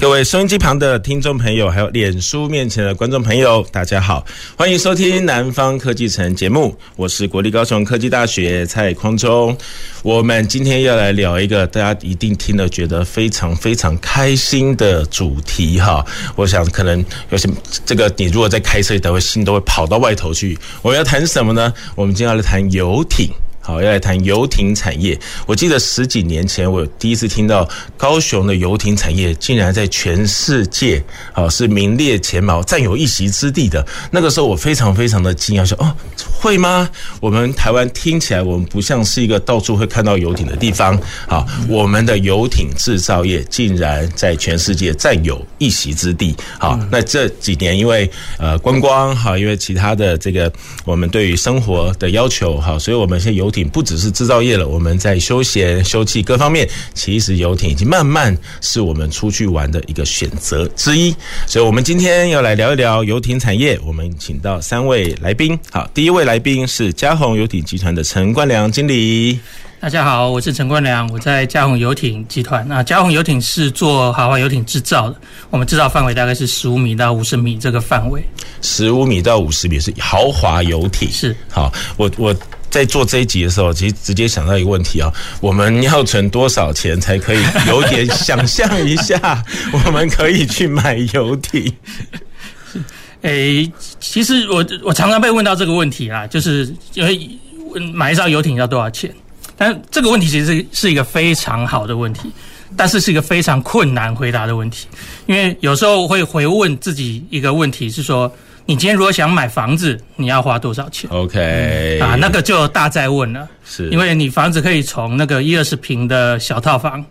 各位收音机旁的听众朋友，还有脸书面前的观众朋友，大家好，欢迎收听《南方科技城》节目，我是国立高雄科技大学蔡匡忠。我们今天要来聊一个大家一定听了觉得非常非常开心的主题哈。我想可能有些这个你如果在开车，都会心都会跑到外头去。我们要谈什么呢？我们今天要来谈游艇。好，要来谈游艇产业。我记得十几年前，我第一次听到高雄的游艇产业竟然在全世界，好是名列前茅，占有一席之地的。那个时候，我非常非常的惊讶，说：“哦，会吗？我们台湾听起来，我们不像是一个到处会看到游艇的地方。好，我们的游艇制造业竟然在全世界占有一席之地。好，那这几年因为呃观光，哈，因为其他的这个我们对于生活的要求，哈，所以我们现在游艇不只是制造业了，我们在休闲、休憩各方面，其实游艇已经慢慢是我们出去玩的一个选择之一。所以，我们今天要来聊一聊游艇产业。我们请到三位来宾。好，第一位来宾是嘉宏游艇集团的陈冠良经理。大家好，我是陈冠良，我在嘉宏游艇集团。那嘉宏游艇是做豪华游艇制造的，我们制造范围大概是十五米到五十米这个范围。十五米到五十米是豪华游艇。是。好，我我。在做这一集的时候，其实直接想到一个问题啊，我们要存多少钱才可以有点想象一下，我们可以去买游艇？诶，其实我我常常被问到这个问题啊，就是因为买一艘游艇要多少钱？但这个问题其实是是一个非常好的问题，但是是一个非常困难回答的问题，因为有时候会回问自己一个问题是说。你今天如果想买房子，你要花多少钱？OK，啊，那个就大在问了，是因为你房子可以从那个一二十平的小套房，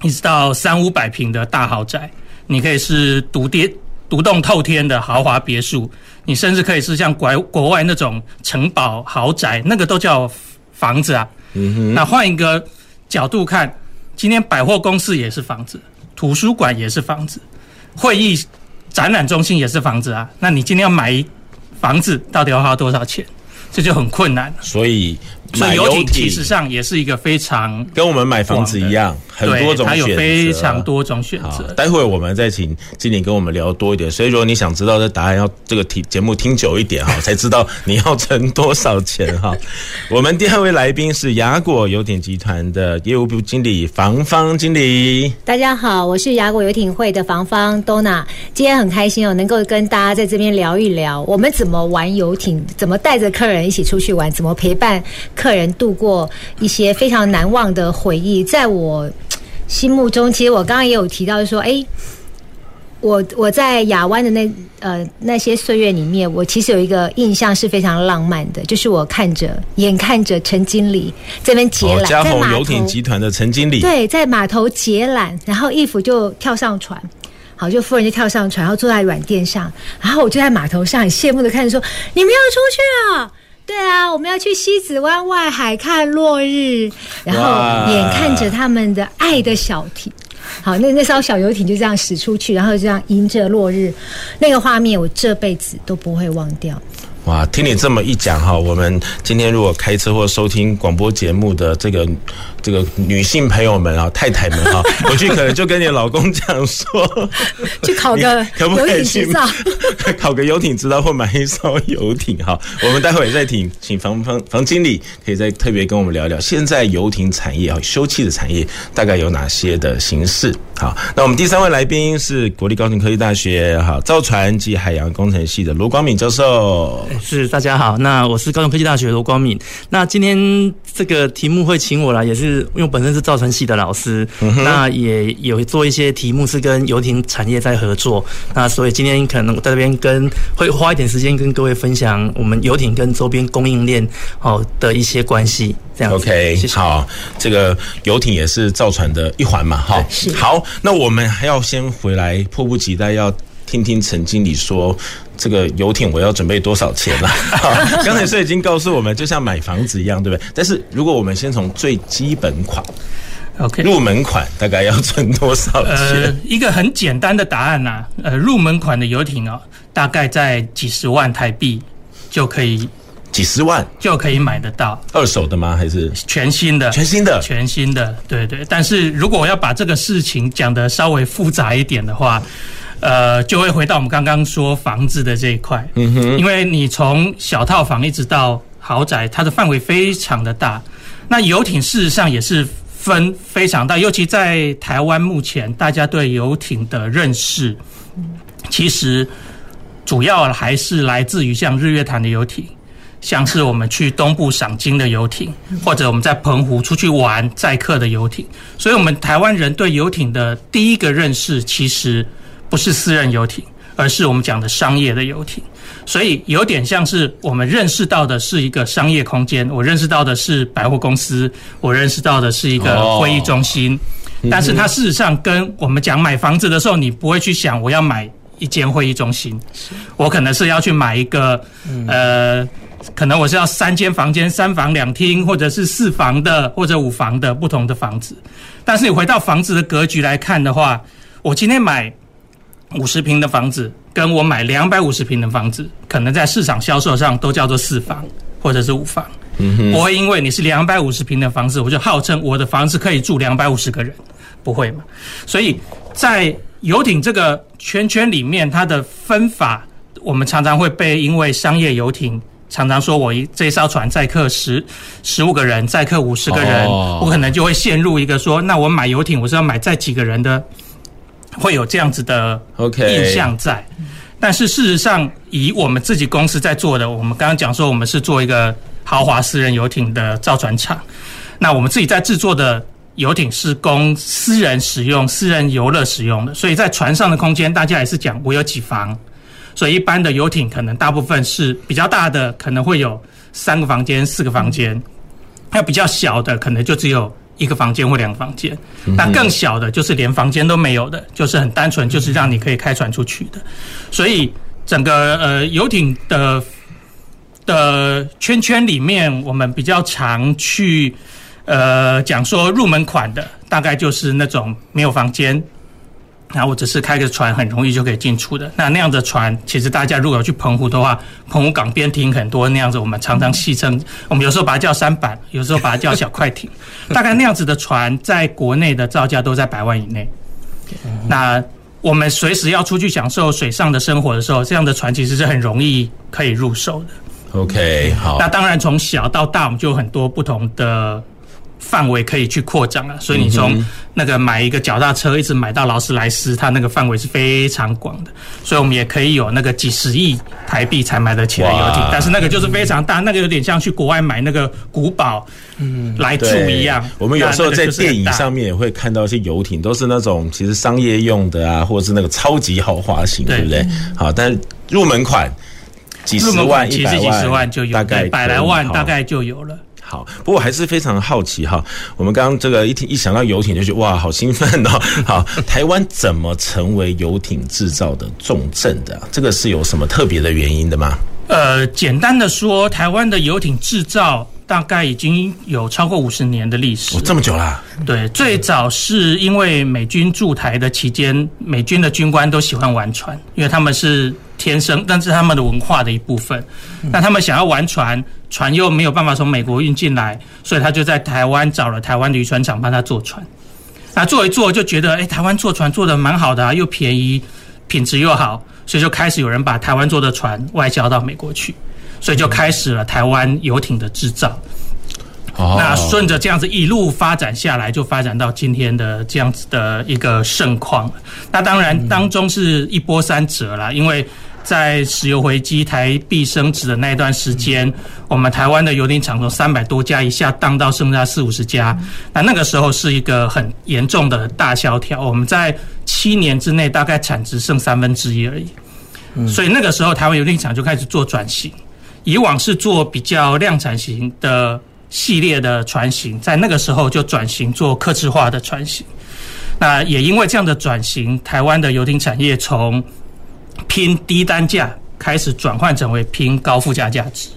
一直到三五百平的大豪宅，你可以是独跌独栋透天的豪华别墅，你甚至可以是像国国外那种城堡豪宅，那个都叫房子啊。嗯哼，那换一个角度看，今天百货公司也是房子，图书馆也是房子，会议。展览中心也是房子啊，那你今天要买房子，到底要花多少钱？这就很困难。所以。所以游艇其实上也是一个非常跟我们买房子一样，很多种选择，它有非常多种选择。待会我们再请经理跟我们聊多一点。所以如果你想知道这答案，要这个题节目听久一点哈，才知道你要存多少钱哈。我们第二位来宾是雅果游艇集团的业务部经理房方经理。大家好，我是雅果游艇会的房方 Donna，今天很开心哦，能够跟大家在这边聊一聊，我们怎么玩游艇，怎么带着客人一起出去玩，怎么陪伴。客人度过一些非常难忘的回忆，在我心目中，其实我刚刚也有提到说，哎，我我在亚湾的那呃那些岁月里面，我其实有一个印象是非常浪漫的，就是我看着眼看着陈经理这边结缆，嘉鸿游艇集团的陈经理，对，在码头结缆，然后义父就跳上船，好，就夫人就跳上船，然后坐在软垫上，然后我就在码头上很羡慕的看着说，你们要出去啊！对啊，我们要去西子湾外海看落日，然后眼看着他们的爱的小艇，好，那那艘小游艇就这样驶出去，然后就这样迎着落日，那个画面我这辈子都不会忘掉。哇，听你这么一讲哈，我们今天如果开车或收听广播节目的这个这个女性朋友们啊，太太们啊，回去可能就跟你老公讲说，去考个可不可以去 考个游艇执照或买一艘游艇哈？我们待会再请请房房房经理可以再特别跟我们聊聊，现在游艇产业啊，休憩的产业大概有哪些的形式？好，那我们第三位来宾是国立高等科技大学哈造船及海洋工程系的罗光敏教授。是，大家好，那我是高等科技大学罗光敏。那今天这个题目会请我来，也是因为我本身是造船系的老师，嗯、那也有做一些题目是跟游艇产业在合作。那所以今天可能在这边跟会花一点时间跟各位分享我们游艇跟周边供应链哦的一些关系。这样 OK，谢谢好，这个游艇也是造船的一环嘛，哈。好，那我们还要先回来，迫不及待要。听听陈经理说，这个游艇我要准备多少钱了？好，刚才是已经告诉我们，就像买房子一样，对不对？但是如果我们先从最基本款，OK，入门款大概要存多少钱？呃，一个很简单的答案呐、啊，呃，入门款的游艇哦，大概在几十万台币就可以。几十万就可以买得到，二手的吗？还是全新的？全新的，全新的，对对。但是如果我要把这个事情讲得稍微复杂一点的话，呃，就会回到我们刚刚说房子的这一块。嗯哼，因为你从小套房一直到豪宅，它的范围非常的大。那游艇事实上也是分非常大，尤其在台湾目前，大家对游艇的认识，其实主要还是来自于像日月潭的游艇。像是我们去东部赏金的游艇，或者我们在澎湖出去玩载客的游艇，所以，我们台湾人对游艇的第一个认识，其实不是私人游艇，而是我们讲的商业的游艇。所以，有点像是我们认识到的是一个商业空间，我认识到的是百货公司，我认识到的是一个会议中心。但是，它事实上跟我们讲买房子的时候，你不会去想我要买一间会议中心，我可能是要去买一个呃。可能我是要三间房间，三房两厅，或者是四房的，或者五房的不同的房子。但是你回到房子的格局来看的话，我今天买五十平的房子，跟我买两百五十平的房子，可能在市场销售上都叫做四房或者是五房。不会因为你是两百五十平的房子，我就号称我的房子可以住两百五十个人，不会嘛？所以在游艇这个圈圈里面，它的分法，我们常常会被因为商业游艇。常常说，我一这艘船载客十十五个人，载客五十个人，我可能就会陷入一个说，那我买游艇，我是要买载几个人的，会有这样子的印象在。但是事实上，以我们自己公司在做的，我们刚刚讲说，我们是做一个豪华私人游艇的造船厂，那我们自己在制作的游艇是供私人使用、私人游乐使用的，所以在船上的空间，大家也是讲我有几房。所以一般的游艇可能大部分是比较大的，可能会有三个房间、四个房间；还有比较小的，可能就只有一个房间或两个房间。那更小的，就是连房间都没有的，就是很单纯，就是让你可以开船出去的。所以整个呃游艇的的圈圈里面，我们比较常去呃讲说入门款的，大概就是那种没有房间。那我只是开个船，很容易就可以进出的。那那样的船，其实大家如果有去澎湖的话，澎湖港边停很多那样子，我们常常戏称，我们有时候把它叫三板，有时候把它叫小快艇。大概那样子的船，在国内的造价都在百万以内。那我们随时要出去享受水上的生活的时候，这样的船其实是很容易可以入手的。OK，好。那当然从小到大，我们就有很多不同的。范围可以去扩张啊，所以你从那个买一个脚踏车，一直买到劳斯莱斯，它那个范围是非常广的。所以我们也可以有那个几十亿台币才买得起的游艇，但是那个就是非常大，那个有点像去国外买那个古堡，嗯，来住一样。我们有时候在电影上面也会看到一些游艇，都是那种其实商业用的啊，或者是那个超级豪华型，对不对？好，但入门款几十万、一百万，其实几十万就有，大概百来万大概就有了。好，不过还是非常好奇哈。我们刚刚这个一听一想到游艇，就觉得哇，好兴奋哦。好，台湾怎么成为游艇制造的重镇的？这个是有什么特别的原因的吗？呃，简单的说，台湾的游艇制造大概已经有超过五十年的历史。哦，这么久啦？对，最早是因为美军驻台的期间，美军的军官都喜欢玩船，因为他们是天生，但是他们的文化的一部分。那他们想要玩船。船又没有办法从美国运进来，所以他就在台湾找了台湾的渔船厂帮他做船。那做一做就觉得，哎，台湾做船做的蛮好的啊，又便宜，品质又好，所以就开始有人把台湾做的船外销到美国去，所以就开始了台湾游艇的制造。哦，那顺着这样子一路发展下来，就发展到今天的这样子的一个盛况。那当然当中是一波三折啦，因为。在石油回击、台币升值的那一段时间，我们台湾的游艇厂从三百多家一下荡到剩下四五十家，那那个时候是一个很严重的大萧条。我们在七年之内大概产值剩三分之一而已，所以那个时候台湾游艇厂就开始做转型。以往是做比较量产型的系列的船型，在那个时候就转型做客制化的船型。那也因为这样的转型，台湾的游艇产业从拼低单价开始转换成为拼高附加价值。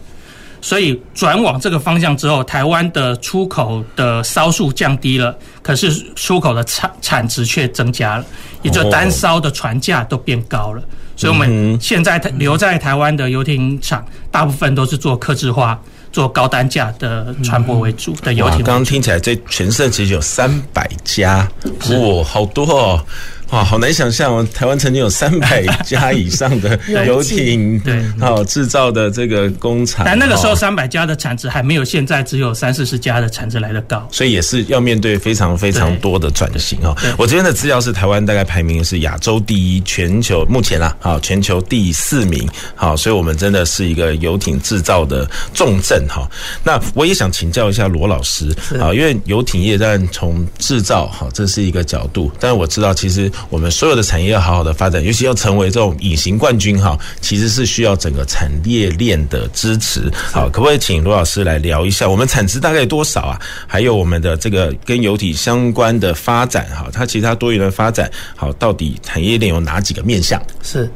所以转往这个方向之后，台湾的出口的艘数降低了，可是出口的产产值却增加了，也就单艘的船价都变高了。所以我们现在留在台湾的游艇厂，大部分都是做客制化、做高单价的船舶为主的游艇。刚刚听起来，这全盛其实有三百家，哇，好多哦。哇，好难想象哦！台湾曾经有三百家以上的 游艇，对，好制造的这个工厂。但那个时候三百家的产值还没有现在只有三四十家的产值来得高，所以也是要面对非常非常多的转型哦。我这边的资料是台湾大概排名是亚洲第一，全球目前啊，好全球第四名，好，所以我们真的是一个游艇制造的重镇哈。那我也想请教一下罗老师啊，因为游艇业但从制造哈，这是一个角度，但是我知道其实。我们所有的产业要好好的发展，尤其要成为这种隐形冠军哈，其实是需要整个产业链的支持。好，可不可以请罗老师来聊一下，我们产值大概多少啊？还有我们的这个跟油体相关的发展哈，它其他多元的发展，好，到底产业链有哪几个面向？是，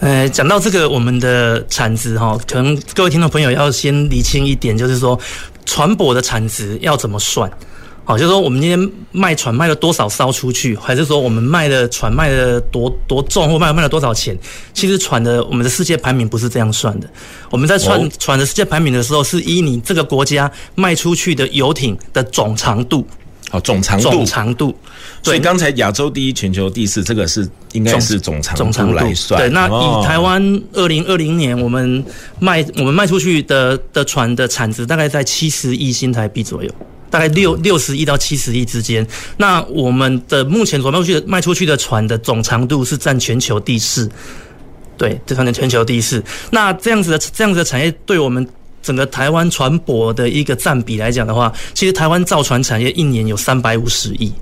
呃，讲到这个我们的产值哈，可能各位听众朋友要先理清一点，就是说船舶的产值要怎么算？好，就是说我们今天卖船卖了多少艘出去，还是说我们卖的船卖的多多重，或卖卖了多少钱？其实船的我们的世界排名不是这样算的。我们在船船的世界排名的时候，是以你这个国家卖出去的游艇的总长度。哦，总长度。总长度。所以刚才亚洲第一，全球第四，这个是应该是总长总长度来算。对，那以台湾二零二零年我们卖我们卖出去的的船的产值大概在七十亿新台币左右。大概六六十亿到七十亿之间。那我们的目前所卖出去的卖出去的船的总长度是占全球第四，对，这算是全球第四。那这样子的这样子的产业，对我们整个台湾船舶的一个占比来讲的话，其实台湾造船产业一年有三百五十亿，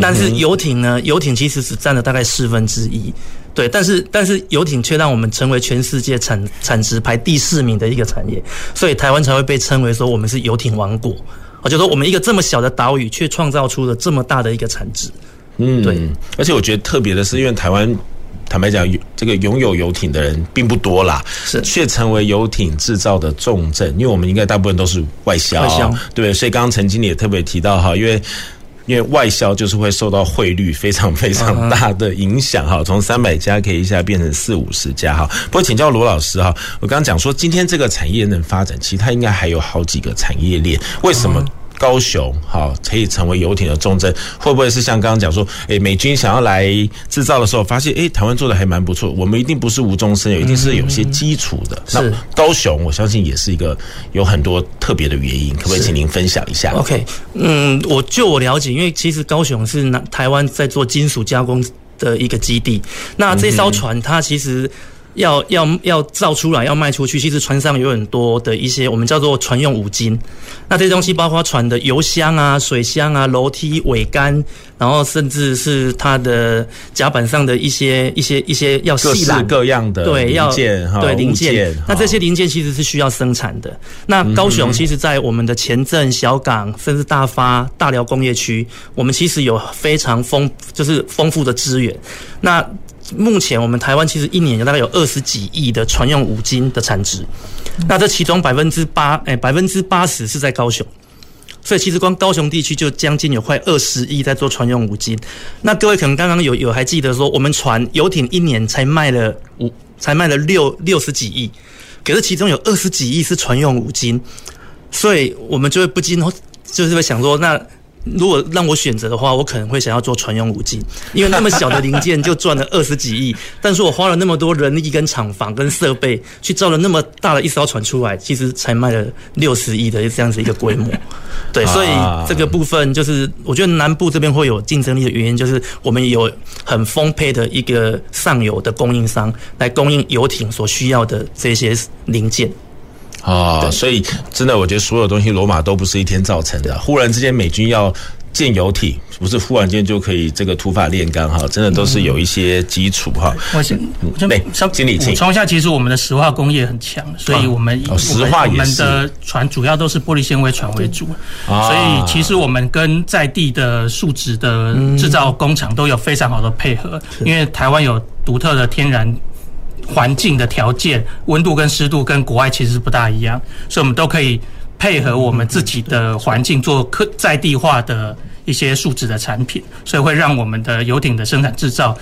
但是游艇呢，游艇其实只占了大概四分之一，对。但是但是游艇却让我们成为全世界产产值排第四名的一个产业，所以台湾才会被称为说我们是游艇王国。我就说，我们一个这么小的岛屿，却创造出了这么大的一个产值。嗯，对。而且我觉得特别的是，因为台湾坦白讲，这个拥有游艇的人并不多啦，是却成为游艇制造的重镇。因为我们应该大部分都是外销，外销对。所以刚刚陈经理也特别提到哈，因为。因为外销就是会受到汇率非常非常大的影响哈，从三百家可以一下变成四五十家哈。不过请教罗老师哈，我刚刚讲说今天这个产业能发展，其实它应该还有好几个产业链，为什么？高雄好，可以成为游艇的重镇，会不会是像刚刚讲说，诶，美军想要来制造的时候，发现诶，台湾做的还蛮不错，我们一定不是无中生有，一定是有些基础的。是、嗯、高雄，我相信也是一个有很多特别的原因，可不可以请您分享一下？OK，嗯，我就我了解，因为其实高雄是南台湾在做金属加工的一个基地，那这艘船它其实。要要要造出来，要卖出去，其实船上有很多的一些我们叫做船用五金。那这些东西包括船的油箱啊、水箱啊、楼梯桅杆，然后甚至是它的甲板上的一些一些一些要细各式各样的对零件哈对零件。那这些零件其实是需要生产的。那高雄其实，在我们的前镇、小港，甚至大发、大寮工业区，我们其实有非常丰就是丰富的资源。那目前我们台湾其实一年有大概有二十几亿的船用五金的产值，那这其中百分之八，哎，百分之八十是在高雄，所以其实光高雄地区就将近有快二十亿在做船用五金。那各位可能刚刚有有还记得说，我们船游艇一年才卖了五，才卖了六六十几亿，可是其中有二十几亿是船用五金，所以我们就会不禁就是会想说那。如果让我选择的话，我可能会想要做船用五金，因为那么小的零件就赚了二十几亿，但是我花了那么多人力跟厂房跟设备去造了那么大的一艘船出来，其实才卖了六十亿的这样子一个规模。对，所以这个部分就是我觉得南部这边会有竞争力的原因，就是我们有很丰沛的一个上游的供应商来供应游艇所需要的这些零件。啊，所以真的，我觉得所有东西罗马都不是一天造成的。忽然之间，美军要建游艇，不是忽然间就可以这个土法炼钢哈，真的都是有一些基础哈。我先，对，经理，补充一下，其实我们的石化工业很强，所以我们石化我们的船主要都是玻璃纤维船为主，所以其实我们跟在地的树脂的制造工厂都有非常好的配合，因为台湾有独特的天然。环境的条件，温度跟湿度跟国外其实不大一样，所以我们都可以配合我们自己的环境做客在地化的一些树脂的产品，所以会让我们的游艇的生产制造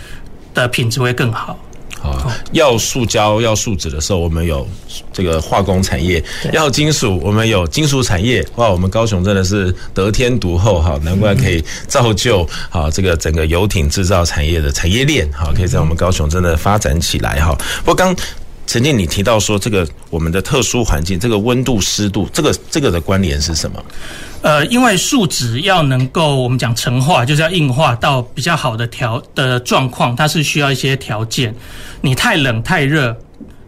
的品质会更好。啊，要塑胶、要树脂的时候，我们有这个化工产业；要金属，我们有金属产业。哇，我们高雄真的是得天独厚哈，难怪可以造就好这个整个游艇制造产业的产业链哈，可以在我们高雄真的发展起来哈。不过刚。曾经你提到说，这个我们的特殊环境，这个温度、湿度，这个这个的关联是什么？呃，因为树脂要能够我们讲成化，就是要硬化到比较好的条的状况，它是需要一些条件。你太冷、太热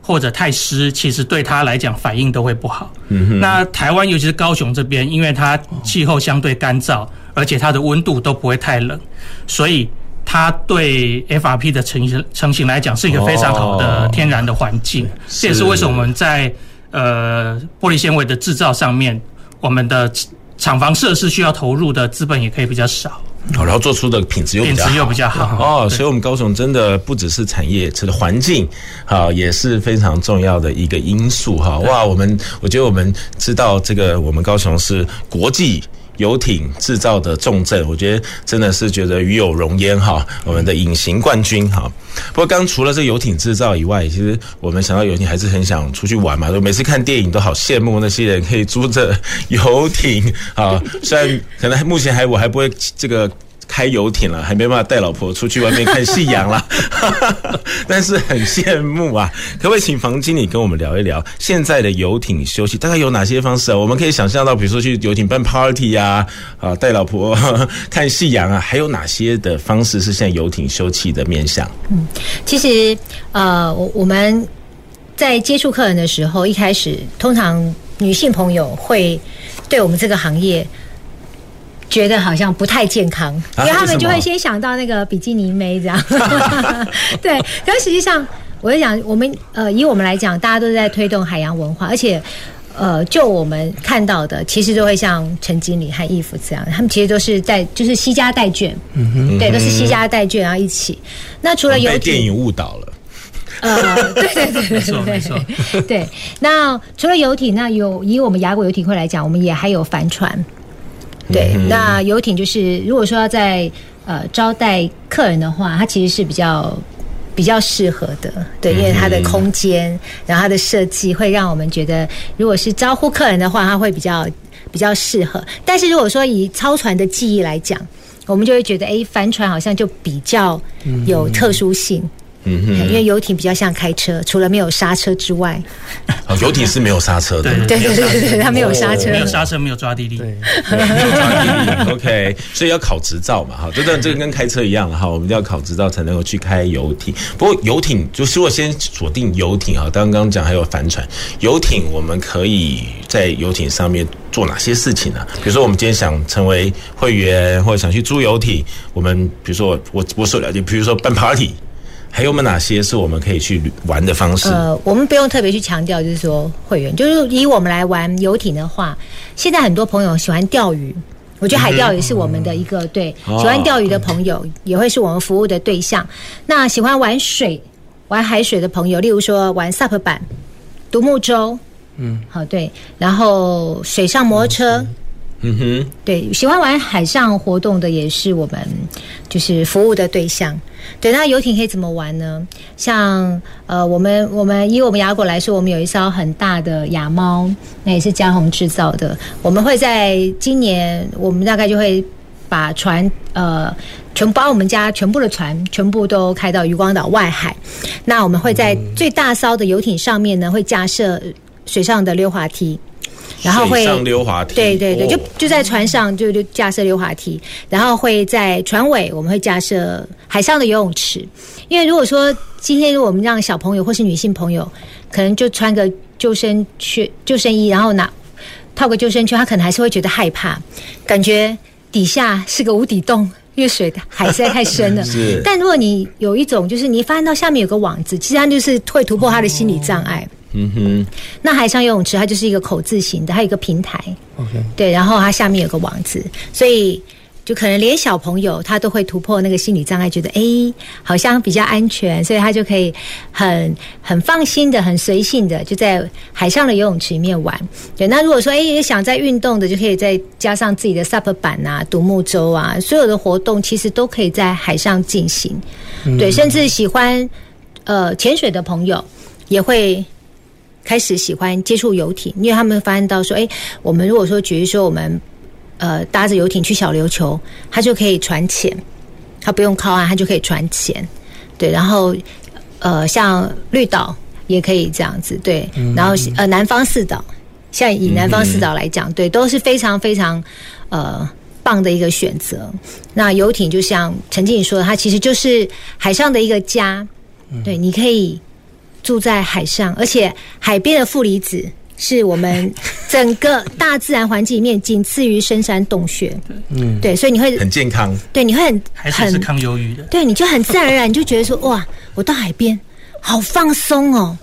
或者太湿，其实对它来讲反应都会不好。嗯哼。那台湾尤其是高雄这边，因为它气候相对干燥，而且它的温度都不会太冷，所以。它对 FRP 的成型成型来讲是一个非常好的天然的环境，这也是为什么我们在呃玻璃纤维的制造上面，我们的厂房设施需要投入的资本也可以比较少。好，然后做出的品质又品质又比较好哦，所以我们高雄真的不只是产业，这个环境好也是非常重要的一个因素哈。哇，我们我觉得我们知道这个我们高雄是国际。游艇制造的重镇，我觉得真的是觉得与有荣焉哈，我们的隐形冠军哈。不过刚除了这游艇制造以外，其实我们想到游艇还是很想出去玩嘛。就每次看电影都好羡慕那些人可以租着游艇啊，虽然可能目前还我还不会这个。开游艇了，还没办法带老婆出去外面看夕阳了，但是很羡慕啊！可不可以请房经理跟我们聊一聊现在的游艇休息大概有哪些方式啊？我们可以想象到，比如说去游艇办 party 呀，啊，带老婆看夕阳啊，还有哪些的方式是现在游艇休憩的面向？嗯，其实呃，我我们在接触客人的时候，一开始通常女性朋友会对我们这个行业。觉得好像不太健康，因为他们就会先想到那个比基尼妹这样。对，但实际上，我就讲我们呃，以我们来讲，大家都是在推动海洋文化，而且呃，就我们看到的，其实都会像陈经理和义父这样，他们其实都是在就是携家带眷，嗯哼，对，都是携家带眷然后一起。那除了游艇，被电影误导了，呃，对对对对对对对，那除了游艇，那有以我们亚国游艇会来讲，我们也还有帆船。对，那游艇就是，如果说要在呃招待客人的话，它其实是比较比较适合的，对，因为它的空间，然后它的设计会让我们觉得，如果是招呼客人的话，它会比较比较适合。但是如果说以超船的记忆来讲，我们就会觉得，哎，帆船好像就比较有特殊性。嗯哼，因为游艇比较像开车，除了没有刹车之外，哦，游艇是没有刹车的，对对对对对，它没有刹车，没有刹车，没有抓地力，对，没有抓地力，OK，所以要考执照嘛，哈，这个这个跟开车一样哈，我们要考执照才能够去开游艇。不过游艇就是我先锁定游艇啊，刚刚讲还有帆船，游艇我们可以在游艇上面做哪些事情呢？比如说我们今天想成为会员或者想去租游艇，我们比如说我我我所了解，比如说办 party。还有没有哪些是我们可以去玩的方式？呃，我们不用特别去强调，就是说会员，就是以我们来玩游艇的话，现在很多朋友喜欢钓鱼，我觉得海钓也是我们的一个、嗯、对，喜欢钓鱼的朋友也会是我们服务的对象。那喜欢玩水、玩海水的朋友，例如说玩 SUP 板、独木舟，嗯，好对，然后水上摩托车。嗯嗯哼，对，喜欢玩海上活动的也是我们就是服务的对象。对，那游艇可以怎么玩呢？像呃，我们我们以我们雅果来说，我们有一艘很大的亚猫，那也是嘉鸿制造的。我们会在今年，我们大概就会把船呃，全把我们家全部的船全部都开到渔光岛外海。那我们会在最大艘的游艇上面呢，会架设水上的溜滑梯。然后会上溜滑梯，对对对，就就在船上就就架设溜滑梯，然后会在船尾我们会架设海上的游泳池，因为如果说今天如果我们让小朋友或是女性朋友，可能就穿个救生圈、救生衣，然后拿套个救生圈，他可能还是会觉得害怕，感觉底下是个无底洞，因为水海实在太深了。但如果你有一种就是你发现到下面有个网子，其实它就是会突破他的心理障碍。嗯哼，那海上游泳池它就是一个口字形的，它有一个平台，OK，对，然后它下面有个网子，所以就可能连小朋友他都会突破那个心理障碍，觉得哎，好像比较安全，所以他就可以很很放心的、很随性的就在海上的游泳池里面玩。对，那如果说哎也想在运动的，就可以再加上自己的 SUP 板啊、独木舟啊，所有的活动其实都可以在海上进行。对，甚至喜欢呃潜水的朋友也会开始喜欢接触游艇，因为他们发现到说，哎，我们如果说，举例说我们。呃，搭着游艇去小琉球，它就可以船潜，它不用靠岸，它就可以船潜，对。然后，呃，像绿岛也可以这样子，对。然后，呃，南方四岛，像以南方四岛来讲，对，都是非常非常呃棒的一个选择。那游艇就像陈经理说的，它其实就是海上的一个家，对，你可以住在海上，而且海边的负离子。是我们整个大自然环境里面仅次于深山洞穴，嗯，对，所以你会很健康，对，你会很还是，是抗忧郁的，对，你就很自然而然你就觉得说哇，我到海边好放松哦。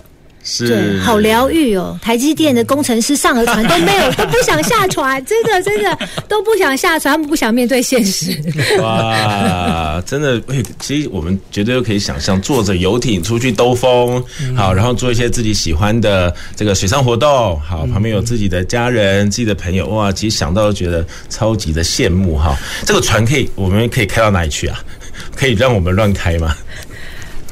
是对，好疗愈哦！台积电的工程师上了船都没有，都不想下船，真的真的都不想下船，他们不想面对现实。哇，真的，其实我们绝对可以想象，坐着游艇出去兜风，好，然后做一些自己喜欢的这个水上活动，好，旁边有自己的家人、自己的朋友，哇，其实想到都觉得超级的羡慕哈。这个船可以，我们可以开到哪里去啊？可以让我们乱开吗？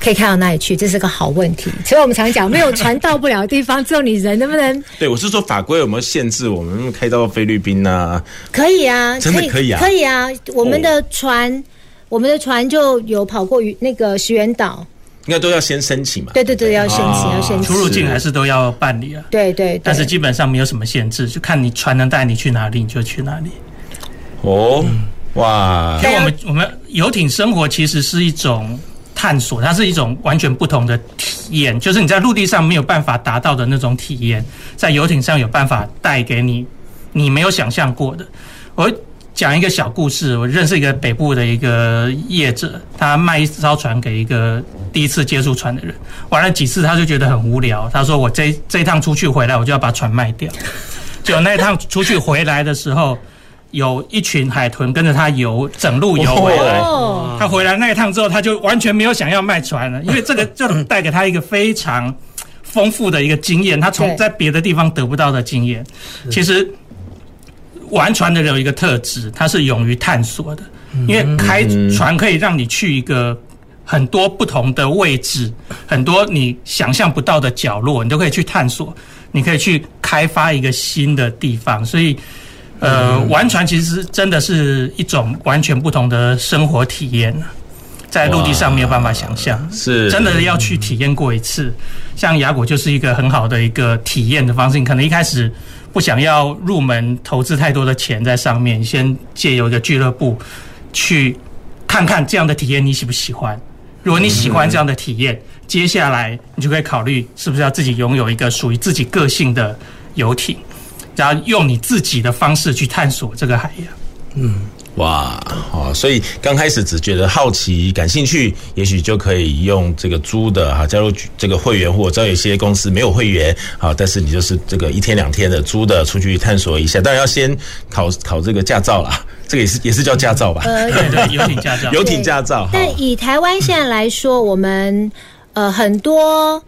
可以开到哪里去？这是个好问题。所以我们常讲，没有船到不了的地方，只有你人能不能？对，我是说法规有没有限制我们开到菲律宾啊？可以啊，真的可以啊，可以啊。我们的船，哦、我们的船就有跑过于那个石垣岛，应该都要先申请嘛。对对对，要申请，哦、要申请。出入境还是都要办理啊。对，对对，但是基本上没有什么限制，就看你船能带你去哪里，你就去哪里。哦，嗯、哇！因为我们我们游艇生活其实是一种。探索，它是一种完全不同的体验，就是你在陆地上没有办法达到的那种体验，在游艇上有办法带给你你没有想象过的。我讲一个小故事，我认识一个北部的一个业者，他卖一艘船给一个第一次接触船的人，玩了几次他就觉得很无聊，他说我这这一趟出去回来我就要把船卖掉，就那一趟出去回来的时候。有一群海豚跟着他游，整路游回来。他回来那一趟之后，他就完全没有想要卖船了，因为这个就带给他一个非常丰富的一个经验，他从在别的地方得不到的经验。其实玩船的人有一个特质，他是勇于探索的，因为开船可以让你去一个很多不同的位置，很多你想象不到的角落，你都可以去探索，你可以去开发一个新的地方，所以。呃，玩船其实真的是一种完全不同的生活体验，在陆地上没有办法想象，是真的要去体验过一次。像雅果就是一个很好的一个体验的方式，你可能一开始不想要入门投资太多的钱在上面，先借由一个俱乐部去看看这样的体验你喜不喜欢。如果你喜欢这样的体验，接下来你就可以考虑是不是要自己拥有一个属于自己个性的游艇。要用你自己的方式去探索这个海洋。嗯，哇，哦，所以刚开始只觉得好奇、感兴趣，也许就可以用这个租的哈，加入这个会员，或者知道有些公司没有会员，好，但是你就是这个一天两天的租的出去探索一下，当然要先考考这个驾照啦，这个也是也是叫驾照吧？呃，对对，游艇驾照，游艇驾照。但以台湾现在来说，我们呃很多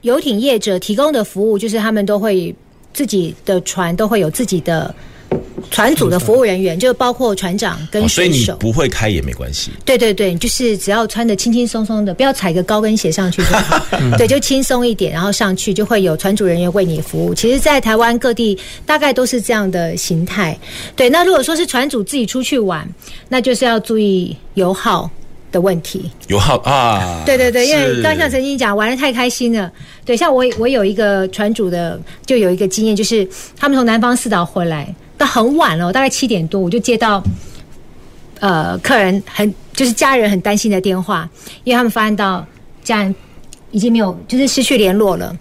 游艇业者提供的服务，就是他们都会。自己的船都会有自己的船组的服务人员，就包括船长跟水手。所以你不会开也没关系。对对对，就是只要穿的轻轻松松的，不要踩个高跟鞋上去就好。对，就轻松一点，然后上去就会有船主人员为你服务。其实，在台湾各地大概都是这样的形态。对，那如果说是船主自己出去玩，那就是要注意油耗。的问题，油耗啊，对对对，因为刚像曾经讲玩的太开心了，对，像我我有一个船主的，就有一个经验，就是他们从南方四岛回来，到很晚了，大概七点多，我就接到呃客人很就是家人很担心的电话，因为他们发现到家人已经没有，就是失去联络了，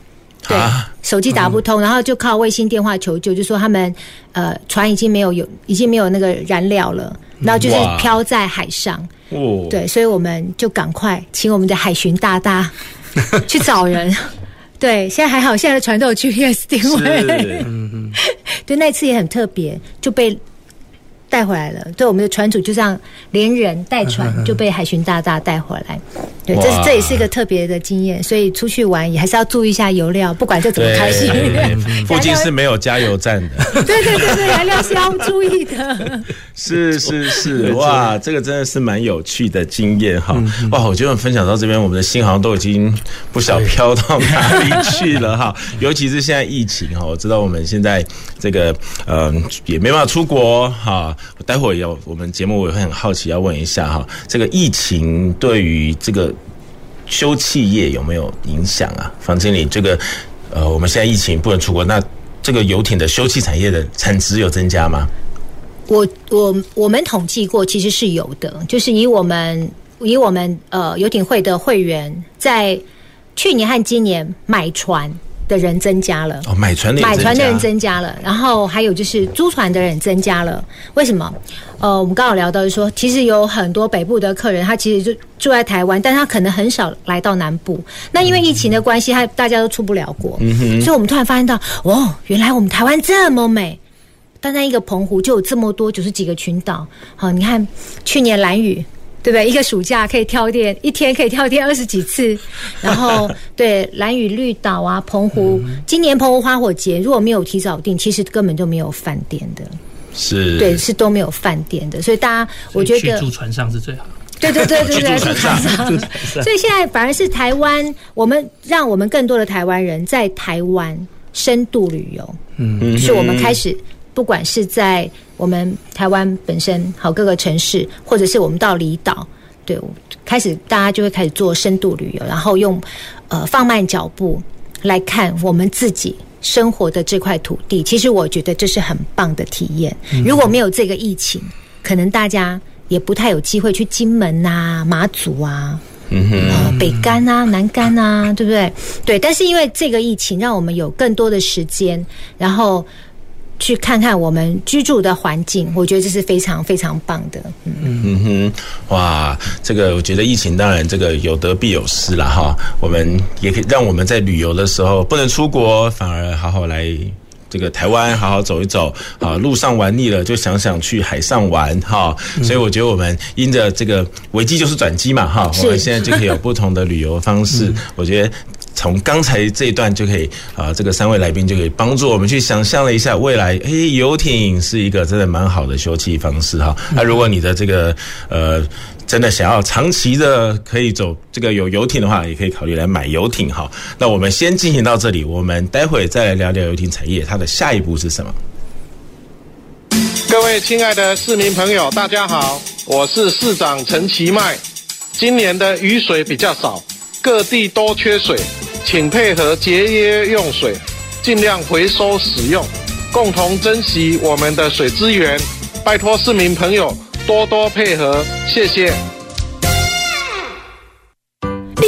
对，啊、手机打不通，然后就靠卫星电话求救，就说他们呃船已经没有有已经没有那个燃料了，然后就是漂在海上。哦，对，所以我们就赶快请我们的海巡大大 去找人。对，现在还好，现在的船都有 GPS 定位。嗯嗯。对，那次也很特别，就被带回来了。对，我们的船主就这样连人带船就被海巡大大带回来。对，这是这也是一个特别的经验，所以出去玩也还是要注意一下油料，不管这怎么开心。附近是没有加油站的。对对对对，燃料是要注意的。是是是，哇，这个真的是蛮有趣的经验哈。哇，我觉得分享到这边，我们的心好像都已经不晓飘到哪里去了哈。尤其是现在疫情哈，我知道我们现在这个呃也没办法出国哈。我待会儿有我们节目，我也会很好奇要问一下哈，这个疫情对于这个休憩业有没有影响啊？房经理，这个呃，我们现在疫情不能出国，那这个游艇的休憩产业的产值有增加吗？我我我们统计过，其实是有的，就是以我们以我们呃游艇会的会员在去年和今年买船的人增加了哦，买船的买船的人增加了，然后还有就是租船的人增加了。为什么？呃，我们刚好聊到就说，其实有很多北部的客人，他其实就住在台湾，但他可能很少来到南部。那因为疫情的关系，他大家都出不了国，所以我们突然发现到，哦，原来我们台湾这么美。单单一个澎湖就有这么多九十几个群岛。好，你看去年蓝屿，对不对？一个暑假可以跳电，一天可以跳电二十几次。然后对蓝屿绿岛啊，澎湖，今年澎湖花火节如果没有提早订，其实根本就没有饭店的。是，对，是都没有饭店的。所以大家，我觉得住船上是最好。对对对对对，住船上。所以现在反而是台湾，我们让我们更多的台湾人在台湾深度旅游。嗯，是我们开始。不管是在我们台湾本身好各个城市，或者是我们到离岛，对，开始大家就会开始做深度旅游，然后用呃放慢脚步来看我们自己生活的这块土地。其实我觉得这是很棒的体验。如果没有这个疫情，可能大家也不太有机会去金门啊、马祖啊、嗯哼、呃、北干啊、南干啊，对不对？对。但是因为这个疫情，让我们有更多的时间，然后。去看看我们居住的环境，我觉得这是非常非常棒的。嗯嗯哼，哇，这个我觉得疫情当然这个有得必有失了哈。我们也可以让我们在旅游的时候不能出国，反而好好来这个台湾好好走一走啊。路上玩腻了，就想想去海上玩哈。所以我觉得我们因着这个危机就是转机嘛哈，我们现在就可以有不同的旅游方式。我觉得。从刚才这一段就可以啊，这个三位来宾就可以帮助我们去想象了一下未来。哎，游艇是一个真的蛮好的休憩方式哈。那如果你的这个呃真的想要长期的可以走这个有游艇的话，也可以考虑来买游艇哈。那我们先进行到这里，我们待会再来聊聊游艇产业它的下一步是什么。各位亲爱的市民朋友，大家好，我是市长陈其迈。今年的雨水比较少，各地都缺水。请配合节约用水，尽量回收使用，共同珍惜我们的水资源。拜托市民朋友多多配合，谢谢。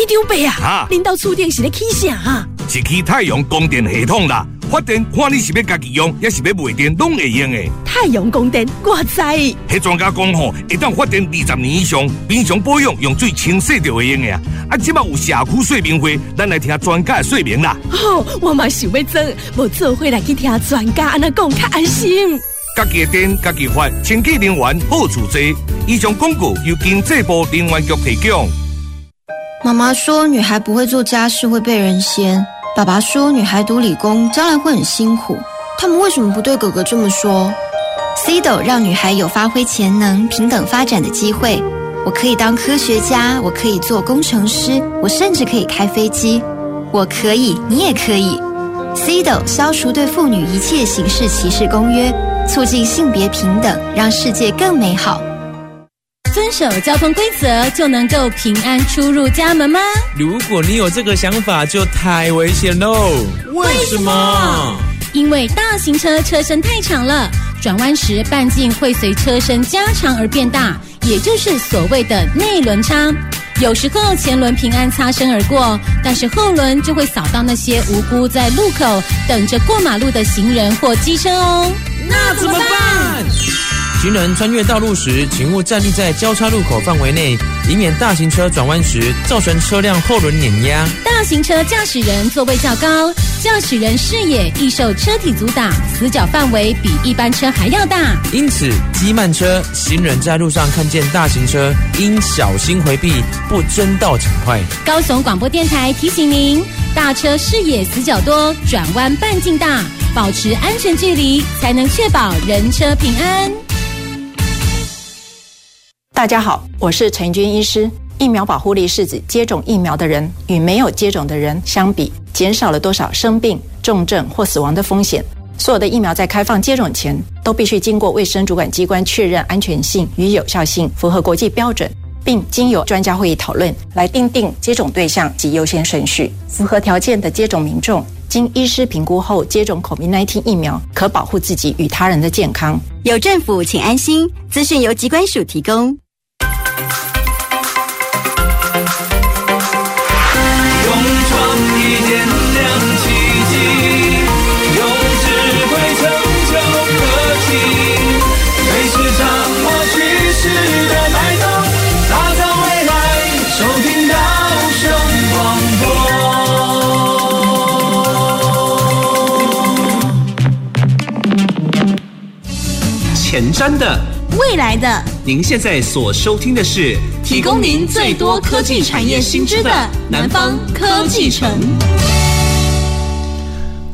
李长伯啊，恁到厝顶是咧起啥啊？是起太阳供电系统啦。发电看你是要家己用，还是要卖电，拢会用的。太阳光电，我知。迄专家讲吼，会当发电二十年以上，平常保养用水清洗就会用的啊。啊，即马有社区说明会，咱来听专家的说明啦。吼、哦，我嘛想要做，无做伙来去听专家安尼讲，较安心。家己的电，家己发，清洁能源好处多。以上广告由经济部能源局提供。妈妈说，女孩不会做家事会被人嫌。爸爸说，女孩读理工将来会很辛苦。他们为什么不对哥哥这么说？CIDO 让女孩有发挥潜能、平等发展的机会。我可以当科学家，我可以做工程师，我甚至可以开飞机。我可以，你也可以。CIDO 消除对妇女一切形式歧视公约，促进性别平等，让世界更美好。遵守交通规则就能够平安出入家门吗？如果你有这个想法，就太危险喽！为什么？因为大型车车身太长了，转弯时半径会随车身加长而变大，也就是所谓的内轮差。有时候前轮平安擦身而过，但是后轮就会扫到那些无辜在路口等着过马路的行人或机车哦。那怎么办？行人穿越道路时，请勿站立在交叉路口范围内，以免大型车转弯时造成车辆后轮碾压。大型车驾驶人座位较高，驾驶人视野易受车体阻挡，死角范围比一般车还要大。因此，机慢车行人在路上看见大型车，应小心回避，不争道抢快。高雄广播电台提醒您：大车视野死角多，转弯半径大，保持安全距离，才能确保人车平安。大家好，我是陈军医师。疫苗保护力是指接种疫苗的人与没有接种的人相比，减少了多少生病、重症或死亡的风险。所有的疫苗在开放接种前，都必须经过卫生主管机关确认安全性与有效性符合国际标准，并经由专家会议讨论来订定接种对象及优先顺序。符合条件的接种民众，经医师评估后接种 COVID-19 疫苗，可保护自己与他人的健康。有政府，请安心。资讯由疾管署提供。用创意点亮奇迹，用智慧成就科技，随时掌握趋势的脉动，打造未来，收听到声广播。前瞻的。未来的，您现在所收听的是提供您最多科技产业新知的南方科技城。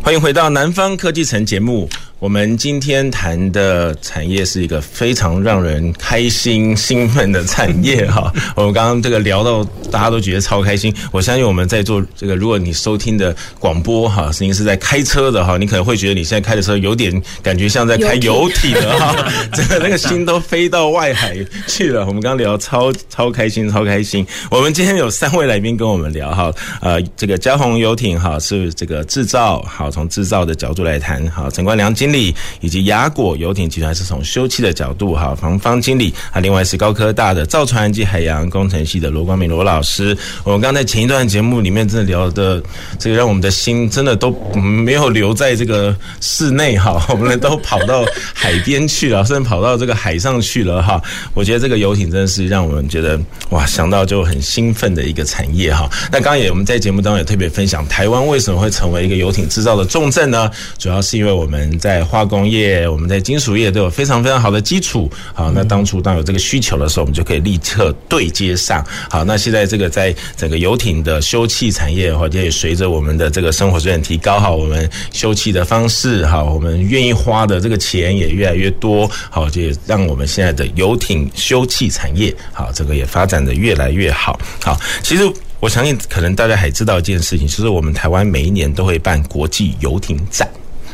欢迎回到南方科技城节目。我们今天谈的产业是一个非常让人开心兴奋的产业哈。我们刚刚这个聊到，大家都觉得超开心。我相信我们在做这个，如果你收听的广播哈，声音是在开车的哈，你可能会觉得你现在开的车有点感觉像在开游艇的哈，整个那个心都飞到外海去了。我们刚刚聊超超开心，超开心。我们今天有三位来宾跟我们聊哈，呃，这个嘉鸿游艇哈是这个制造，好从制造的角度来谈，好陈冠良经理。以及雅果游艇集团是从休憩的角度哈，房方经理啊，另外是高科大的造船及海洋工程系的罗光明罗老师。我们刚才前一段节目里面真的聊的这个，让我们的心真的都没有留在这个室内哈，我们都跑到海边去了，甚至跑到这个海上去了哈。我觉得这个游艇真的是让我们觉得哇，想到就很兴奋的一个产业哈。那刚刚也我们在节目当中也特别分享，台湾为什么会成为一个游艇制造的重镇呢？主要是因为我们在化工业，我们在金属业都有非常非常好的基础。好，那当初当有这个需求的时候，我们就可以立刻对接上。好，那现在这个在整个游艇的休憩产业，或者也随着我们的这个生活水准提高，好，我们休憩的方式，好，我们愿意花的这个钱也越来越多。好，就让我们现在的游艇休憩产业，好，这个也发展的越来越好。好，其实我相信，可能大家还知道一件事情，就是我们台湾每一年都会办国际游艇展。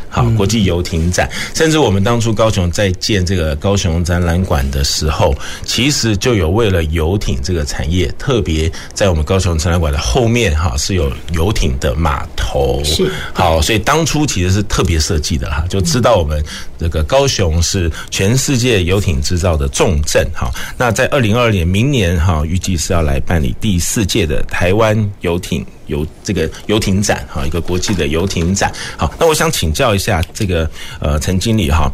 好，国际游艇展，甚至我们当初高雄在建这个高雄展览馆的时候，其实就有为了游艇这个产业，特别在我们高雄展览馆的后面哈，是有游艇的码头。是，好，所以当初其实是特别设计的哈，就知道我们这个高雄是全世界游艇制造的重镇哈。那在二零二二年，明年哈，预计是要来办理第四届的台湾游艇。游这个游艇展哈，一个国际的游艇展。好，那我想请教一下这个呃陈经理哈，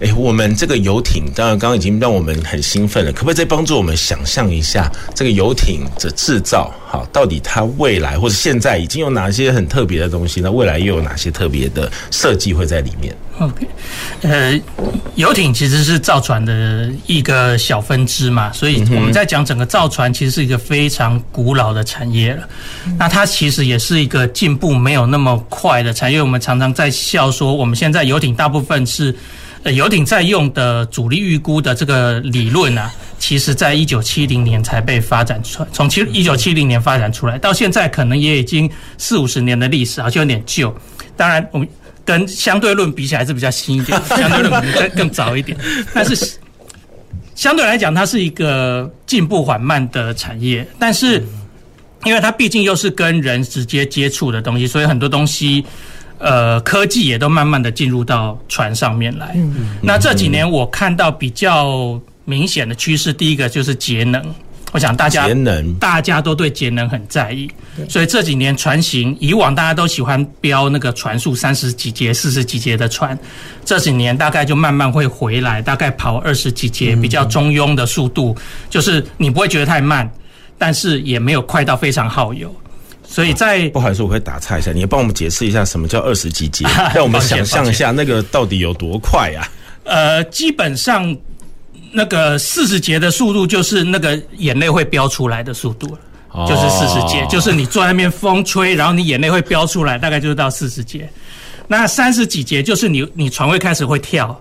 诶，我们这个游艇当然刚刚已经让我们很兴奋了，可不可以再帮助我们想象一下这个游艇的制造？好，到底它未来或者现在已经有哪些很特别的东西？那未来又有哪些特别的设计会在里面？OK，呃，游艇其实是造船的一个小分支嘛，所以我们在讲整个造船其实是一个非常古老的产业了。那它其实也是一个进步没有那么快的产业。我们常常在笑说，我们现在游艇大部分是呃游艇在用的主力预估的这个理论啊，其实在一九七零年才被发展出来，从七一九七零年发展出来到现在，可能也已经四五十年的历史，好像有点旧。当然我们。跟相对论比起来是比较新一点，相对论可能更更早一点，但是相对来讲，它是一个进步缓慢的产业。但是因为它毕竟又是跟人直接接触的东西，所以很多东西，呃，科技也都慢慢的进入到船上面来。那这几年我看到比较明显的趋势，第一个就是节能。我想大家节能，大家都对节能很在意，所以这几年船型，以往大家都喜欢标那个船速三十几节、四十几节的船，这几年大概就慢慢会回来，大概跑二十几节，比较中庸的速度，就是你不会觉得太慢，但是也没有快到非常耗油。所以在不好意思，我可以打岔一下，你帮我们解释一下什么叫二十几节，让我们想象一下那个到底有多快啊？呃，基本上。那个四十节的速度就是那个眼泪会飙出来的速度了，就是四十节，就是你坐在那边风吹，然后你眼泪会飙出来，大概就是到四十节。那三十几节就是你你船会开始会跳，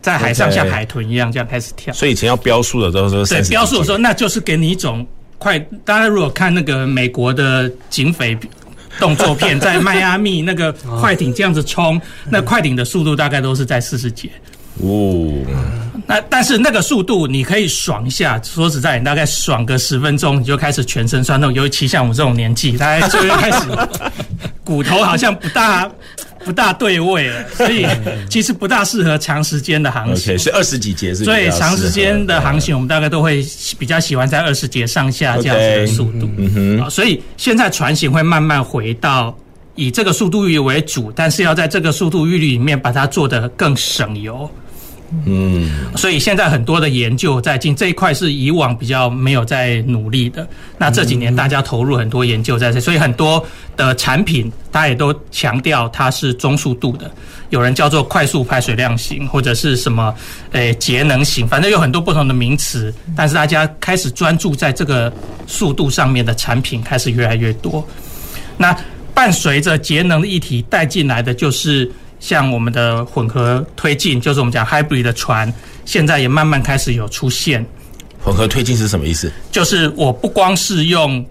在海上像海豚一样这样开始跳。所以以前要标速的都是对标速的时候，那就是给你一种快。大家如果看那个美国的警匪动作片，在迈阿密那个 快艇这样子冲，那快艇的速度大概都是在四十节。哦，那但是那个速度你可以爽一下，说实在，你大概爽个十分钟，你就开始全身酸痛。尤其像我这种年纪，大概就会开始骨头好像不大不大对位了，所以其实不大适合长时间的航行。Okay, 是二十几节是？所以长时间的航行，我们大概都会比较喜欢在二十节上下这样子的速度。嗯哼，所以现在船型会慢慢回到以这个速度域为主，但是要在这个速度域里面把它做得更省油。嗯，所以现在很多的研究在进这一块是以往比较没有在努力的。那这几年大家投入很多研究在这，所以很多的产品大家也都强调它是中速度的。有人叫做快速排水量型，或者是什么诶节能型，反正有很多不同的名词。但是大家开始专注在这个速度上面的产品开始越来越多。那伴随着节能的议题带进来的就是。像我们的混合推进，就是我们讲 hybrid 的船，现在也慢慢开始有出现。混合推进是什么意思？就是我不光是用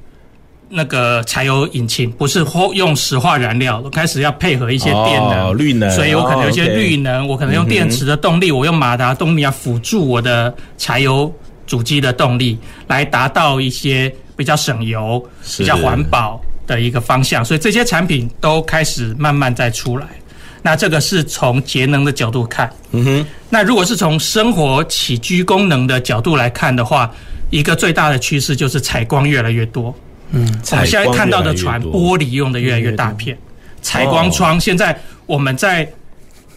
那个柴油引擎，不是用石化燃料，我开始要配合一些电能、哦、绿能，所以我可能有一些绿能，哦 okay、我可能用电池的动力，嗯、我用马达动力啊辅助我的柴油主机的动力，来达到一些比较省油、比较环保的一个方向。所以这些产品都开始慢慢在出来。那这个是从节能的角度看，嗯哼。那如果是从生活起居功能的角度来看的话，一个最大的趋势就是采光越来越多。嗯，我们现在看到的船玻璃用的越来越大片，采光窗。现在我们在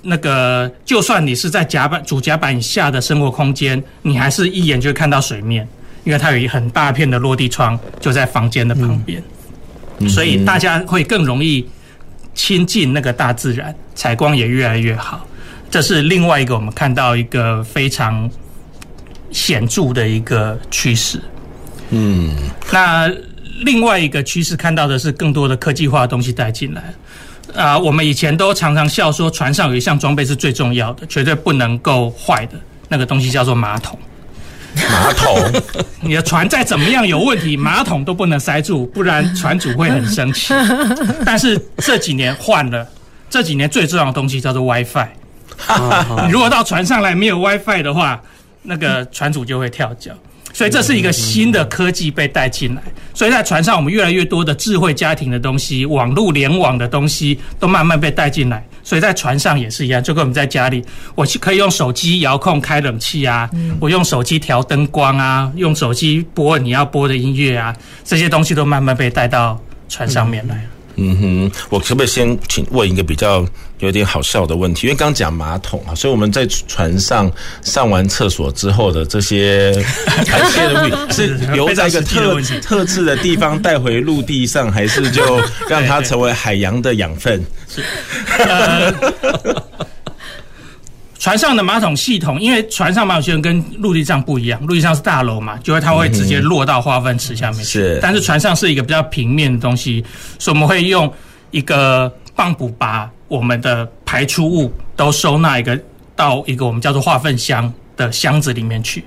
那个，就算你是在甲板主甲板以下的生活空间，你还是一眼就会看到水面，因为它有一很大片的落地窗就在房间的旁边，所以大家会更容易。亲近那个大自然，采光也越来越好，这是另外一个我们看到一个非常显著的一个趋势。嗯，那另外一个趋势看到的是更多的科技化的东西带进来。啊，我们以前都常常笑说，船上有一项装备是最重要的，绝对不能够坏的那个东西叫做马桶。马桶，你的船再怎么样有问题，马桶都不能塞住，不然船主会很生气。但是这几年换了，这几年最重要的东西叫做 WiFi。你如果到船上来没有 WiFi 的话，那个船主就会跳脚。所以这是一个新的科技被带进来，所以在船上我们越来越多的智慧家庭的东西、网络联网的东西都慢慢被带进来。所以在船上也是一样，就跟我们在家里，我可以用手机遥控开冷气啊，我用手机调灯光啊，用手机播你要播的音乐啊，这些东西都慢慢被带到船上面来。嗯哼，我可不可以先请问一个比较有点好笑的问题？因为刚讲马桶啊，所以我们在船上上完厕所之后的这些排泄的物是留在一个特特制的地方带回陆地上，还是就让它成为海洋的养分？是。呃 船上的马桶系统，因为船上马桶系统跟陆地上不一样，陆地上是大楼嘛，就会它会直接落到化粪池下面去。是，但是船上是一个比较平面的东西，所以我们会用一个泵浦把我们的排出物都收纳一个到一个我们叫做化粪箱的箱子里面去。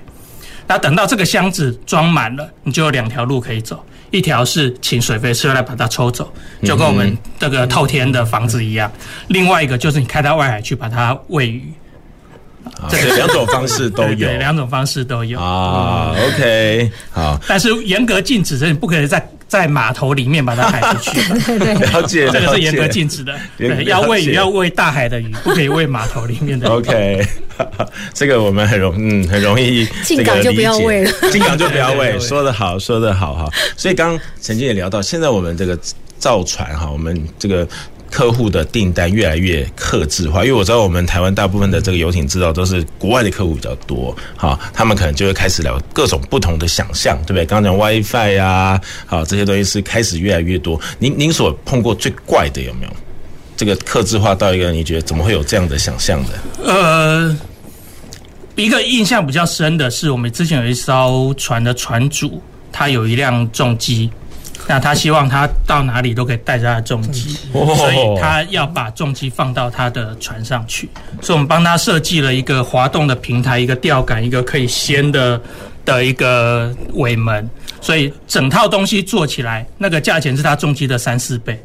那等到这个箱子装满了，你就有两条路可以走，一条是请水费车来把它抽走，就跟我们这个透天的房子一样；另外一个就是你开到外海去把它喂鱼。这两种方式都有，对，两种方式都有啊。OK，好，但是严格禁止，所以你不可能在在码头里面把它开出去。对对了解，这个是严格禁止的。对，要喂鱼要喂大海的鱼，不可以喂码头里面的。OK，这个我们很容嗯很容易进港就不要喂了，进港就不要喂。说的好，说的好哈。所以刚刚曾经也聊到，现在我们这个造船哈，我们这个。客户的订单越来越克制化，因为我知道我们台湾大部分的这个游艇制造都是国外的客户比较多，好，他们可能就会开始聊各种不同的想象，对不对？刚刚讲 WiFi 啊，好，这些东西是开始越来越多。您您所碰过最怪的有没有？这个克制化到一个你觉得怎么会有这样的想象的？呃，一个印象比较深的是，我们之前有一艘船的船主，他有一辆重机。那他希望他到哪里都可以带着他的重机，所以他要把重机放到他的船上去。所以我们帮他设计了一个滑动的平台，一个吊杆，一个可以掀的的一个尾门。所以整套东西做起来，那个价钱是他重机的三四倍。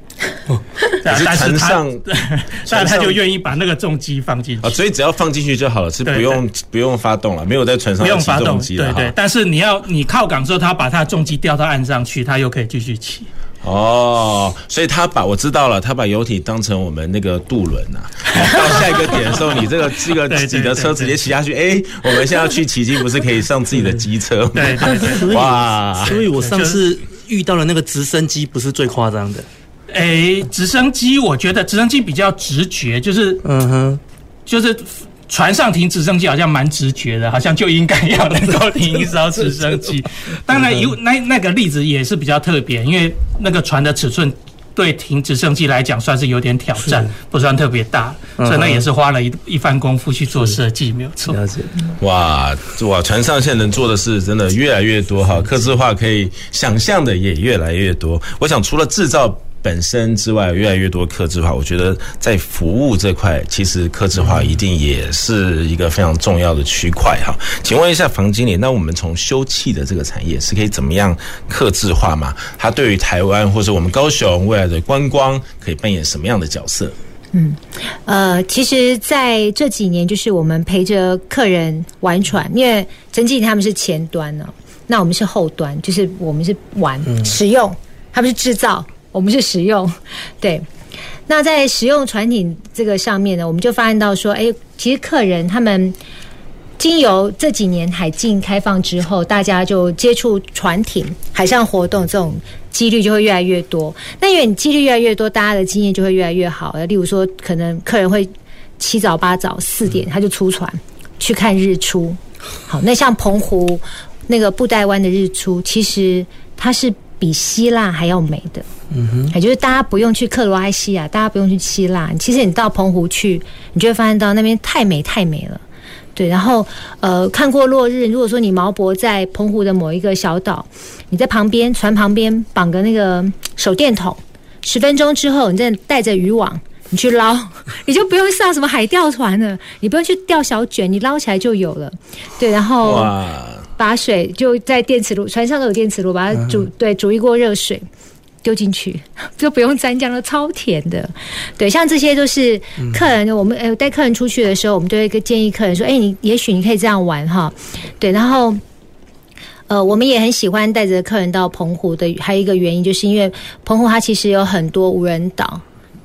但是他，但他就愿意把那个重机放进去啊，所以只要放进去就好了，是不用不用发动了，没有在船上不用发动机了。对对，但是你要你靠港之后，他把他的重机吊到岸上去，他又可以继续骑。哦，所以他把我知道了，他把游艇当成我们那个渡轮呐。到下一个点的时候，你这个这个自己的车直接骑下去，哎，我们现在要去骑机，不是可以上自己的机车吗？对对对，哇！所以我上次遇到了那个直升机，不是最夸张的。诶，直升机，我觉得直升机比较直觉，就是，嗯哼，就是船上停直升机好像蛮直觉的，好像就应该要能够停一艘直升机。当然有那那个例子也是比较特别，因为那个船的尺寸对停直升机来讲算是有点挑战，不算特别大，所以那也是花了一一番功夫去做设计，没有错。了解。哇哇，船上现在能做的事真的越来越多哈，客制化可以想象的也越来越多。我想除了制造。本身之外，越来越多客制化，我觉得在服务这块，其实客制化一定也是一个非常重要的区块哈。请问一下房经理，那我们从休憩的这个产业是可以怎么样客制化吗？它对于台湾或者我们高雄未来的观光，可以扮演什么样的角色？嗯，呃，其实在这几年，就是我们陪着客人玩船，因为曾经理他们是前端呢，那我们是后端，就是我们是玩、嗯、使用，他们是制造。我们是使用，对。那在使用船艇这个上面呢，我们就发现到说，哎，其实客人他们经由这几年海禁开放之后，大家就接触船艇、海上活动这种几率就会越来越多。那因为你几率越来越多，大家的经验就会越来越好。例如说，可能客人会七早八早四点他就出船去看日出。好，那像澎湖那个布袋湾的日出，其实它是比希腊还要美的。嗯哼，也就是大家不用去克罗埃西亚，大家不用去希腊，其实你到澎湖去，你就会发现到那边太美太美了。对，然后呃，看过落日，如果说你锚泊在澎湖的某一个小岛，你在旁边船旁边绑个那个手电筒，十分钟之后，你再带着渔网，你去捞，你就不用上什么海钓船了，你不用去钓小卷，你捞起来就有了。对，然后把水就在电磁炉，船上都有电磁炉，把它煮，对，煮一锅热水。丢进去 就不用沾酱了，超甜的。对，像这些都是客人，我们呃带客人出去的时候，我们都会建议客人说：“哎，你也许你可以这样玩哈。”对，然后呃，我们也很喜欢带着客人到澎湖的，还有一个原因就是因为澎湖它其实有很多无人岛。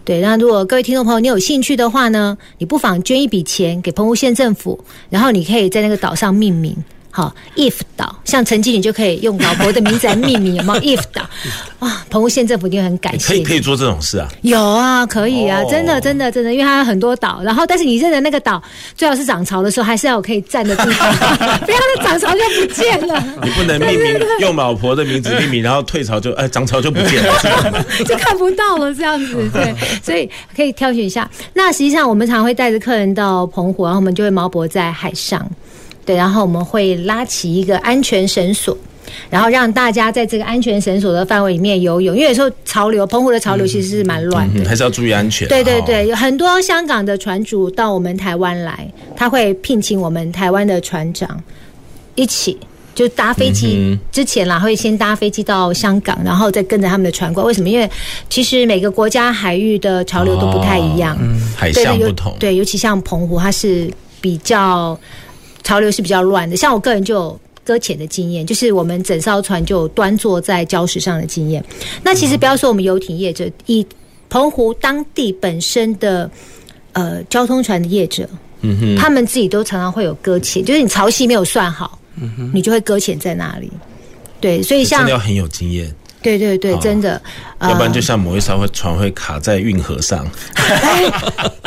对，那如果各位听众朋友你有兴趣的话呢，你不妨捐一笔钱给澎湖县政府，然后你可以在那个岛上命名。好，if 岛，像陈经理就可以用老婆的名字来命名，有没有？if 岛，哇，澎湖县政府一定很感谢。可以可以做这种事啊？有啊，可以啊，真的真的真的，因为它有很多岛，然后但是你认得那个岛，最好是涨潮的时候，还是要有可以站的地方，不要它涨潮就不见了。你不能命名用老婆的名字命名，然后退潮就哎涨潮就不见了，就看不到了这样子。对，所以可以挑选一下。那实际上我们常会带着客人到澎湖，然后我们就会毛泊在海上。对，然后我们会拉起一个安全绳索，然后让大家在这个安全绳索的范围里面游泳。因为有时候潮流，澎湖的潮流其实是蛮乱的，嗯嗯、还是要注意安全。对对对，有很多香港的船主到我们台湾来，他会聘请我们台湾的船长一起，就搭飞机之前啦，会先搭飞机到香港，然后再跟着他们的船过。为什么？因为其实每个国家海域的潮流都不太一样，海象不同对。对，尤其像澎湖，它是比较。潮流是比较乱的，像我个人就搁浅的经验，就是我们整艘船就端坐在礁石上的经验。那其实不要说我们游艇业者，以澎湖当地本身的呃交通船的业者，嗯哼，他们自己都常常会有搁浅，就是你潮汐没有算好，嗯哼，你就会搁浅在那里。对，所以像要很有经验。对对对，真的，要不然就像某一艘会船会卡在运河上。哎，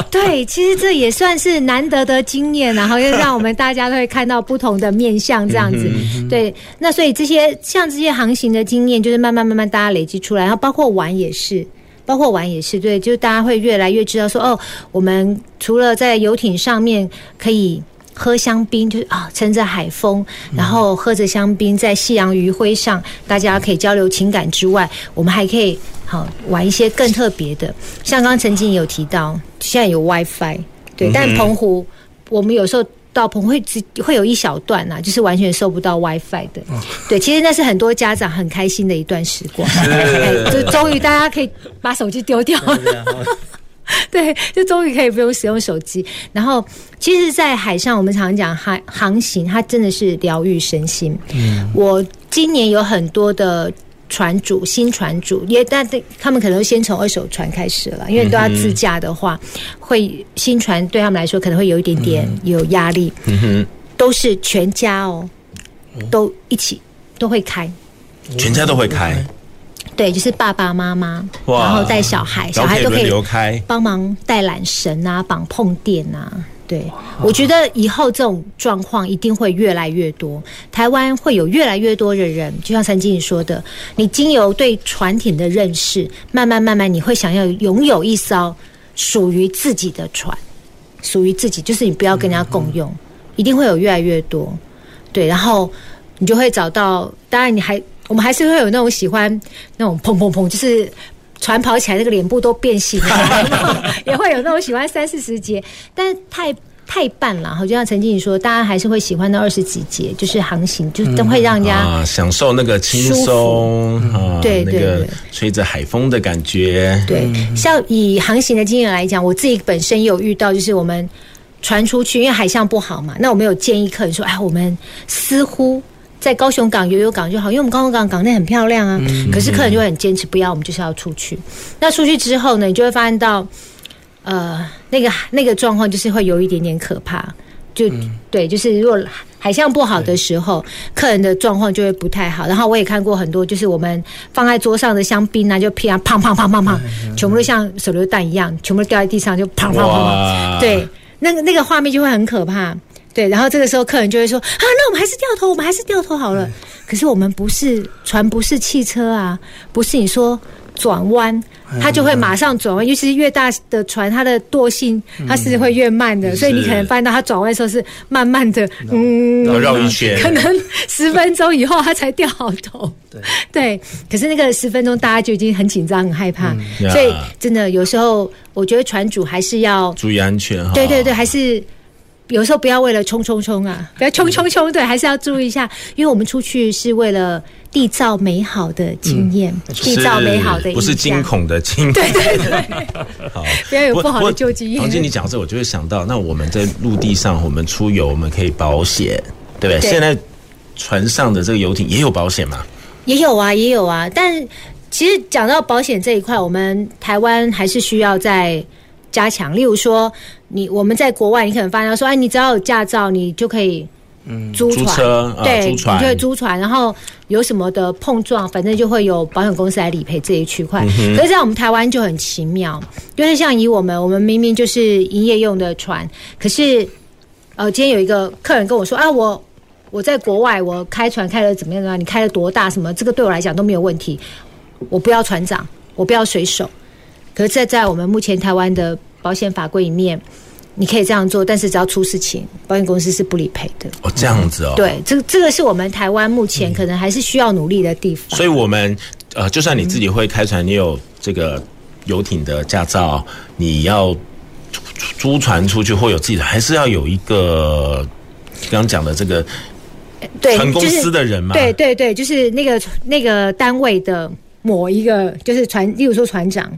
对，其实这也算是难得的经验，然后又让我们大家都会看到不同的面相，这样子。对，那所以这些像这些航行的经验，就是慢慢慢慢大家累积出来，然后包括玩也是，包括玩也是，对，就是大家会越来越知道说，哦，我们除了在游艇上面可以。喝香槟就是啊，乘着海风，然后喝着香槟，在夕阳余晖上，大家可以交流情感之外，我们还可以好玩一些更特别的。像刚刚曾经有提到，现在有 WiFi，对，但澎湖我们有时候到澎湖会只会有一小段啊，就是完全收不到 WiFi 的。对，其实那是很多家长很开心的一段时光，就终于大家可以把手机丢掉了。对，就终于可以不用使用手机。然后，其实，在海上，我们常常讲航航行，它真的是疗愈身心。嗯，我今年有很多的船主，新船主，也但他们可能先从二手船开始了，因为都要自驾的话，会新船对他们来说可能会有一点点有压力。嗯哼，都是全家哦，都一起都会开，全家都会开。对，就是爸爸妈妈，然后带小孩，小孩都可以帮忙带缆绳啊，绑碰垫啊。对，我觉得以后这种状况一定会越来越多，台湾会有越来越多的人，就像陈经理说的，你经由对船艇的认识，慢慢慢慢，你会想要拥有一艘属于自己的船，属于自己，就是你不要跟人家共用，一定会有越来越多。对，然后你就会找到，当然你还。我们还是会有那种喜欢那种砰砰砰，就是船跑起来那个脸部都变形了，也会有那种喜欢三四十节，但太太半了。好，就像陈经理说，大家还是会喜欢那二十几节，就是航行，就都会让人家、嗯啊、享受那个轻松啊，对对对，吹着海风的感觉。对，像以航行的经验来讲，我自己本身也有遇到，就是我们船出去，因为海象不好嘛，那我们有建议客人说，哎，我们似乎。在高雄港游游港就好，因为我们高雄港港内很漂亮啊。可是客人就会很坚持，不要，我们就是要出去。那出去之后呢，你就会发现到，呃，那个那个状况就是会有一点点可怕。就对，就是如果海象不好的时候，客人的状况就会不太好。然后我也看过很多，就是我们放在桌上的香槟啊，就啪砰砰砰砰砰，全部都像手榴弹一样，全部都掉在地上，就砰砰砰砰。对，那个那个画面就会很可怕。对，然后这个时候客人就会说：“啊，那我们还是掉头，我们还是掉头好了。”可是我们不是船，不是汽车啊，不是你说转弯，它就会马上转弯。尤其是越大的船，它的惰性它是会越慢的，所以你可能发现到它转弯的时候是慢慢的，嗯，绕一圈，可能 十分钟以后它才掉好头。对，对。可是那个十分钟大家就已经很紧张、很害怕，所以真的有时候我觉得船主还是要注意安全哈。对对对，还是。有时候不要为了冲冲冲啊，不要冲冲冲，对，还是要注意一下，因为我们出去是为了缔造美好的经验，缔、嗯、造美好的，不是惊恐的惊。对对对，好，不要有不好的旧经验。黄经理讲这，我就会想到，那我们在陆地上，我们出游，我们可以保险，对不对？对，现在船上的这个游艇也有保险吗？也有啊，也有啊。但其实讲到保险这一块，我们台湾还是需要再。加强，例如说，你我们在国外，你可能发现说，哎，你只要有驾照，你就可以嗯、租车对，呃、租船你就会租船，然后有什么的碰撞，反正就会有保险公司来理赔这一区块。嗯、可是，在我们台湾就很奇妙，就是像以我们，我们明明就是营业用的船，可是，呃，今天有一个客人跟我说，啊，我我在国外，我开船开的怎么样啊？你开的多大？什么？这个对我来讲都没有问题，我不要船长，我不要水手。可是，在在我们目前台湾的保险法规里面，你可以这样做，但是只要出事情，保险公司是不理赔的。哦，这样子哦。对，这这个是我们台湾目前可能还是需要努力的地方。所以，我们呃，就算你自己会开船，你有这个游艇的驾照，你要租船出去或有自己的，还是要有一个刚刚讲的这个船公司的人嘛？对对对，就是那个那个单位的某一个，就是船，例如说船长。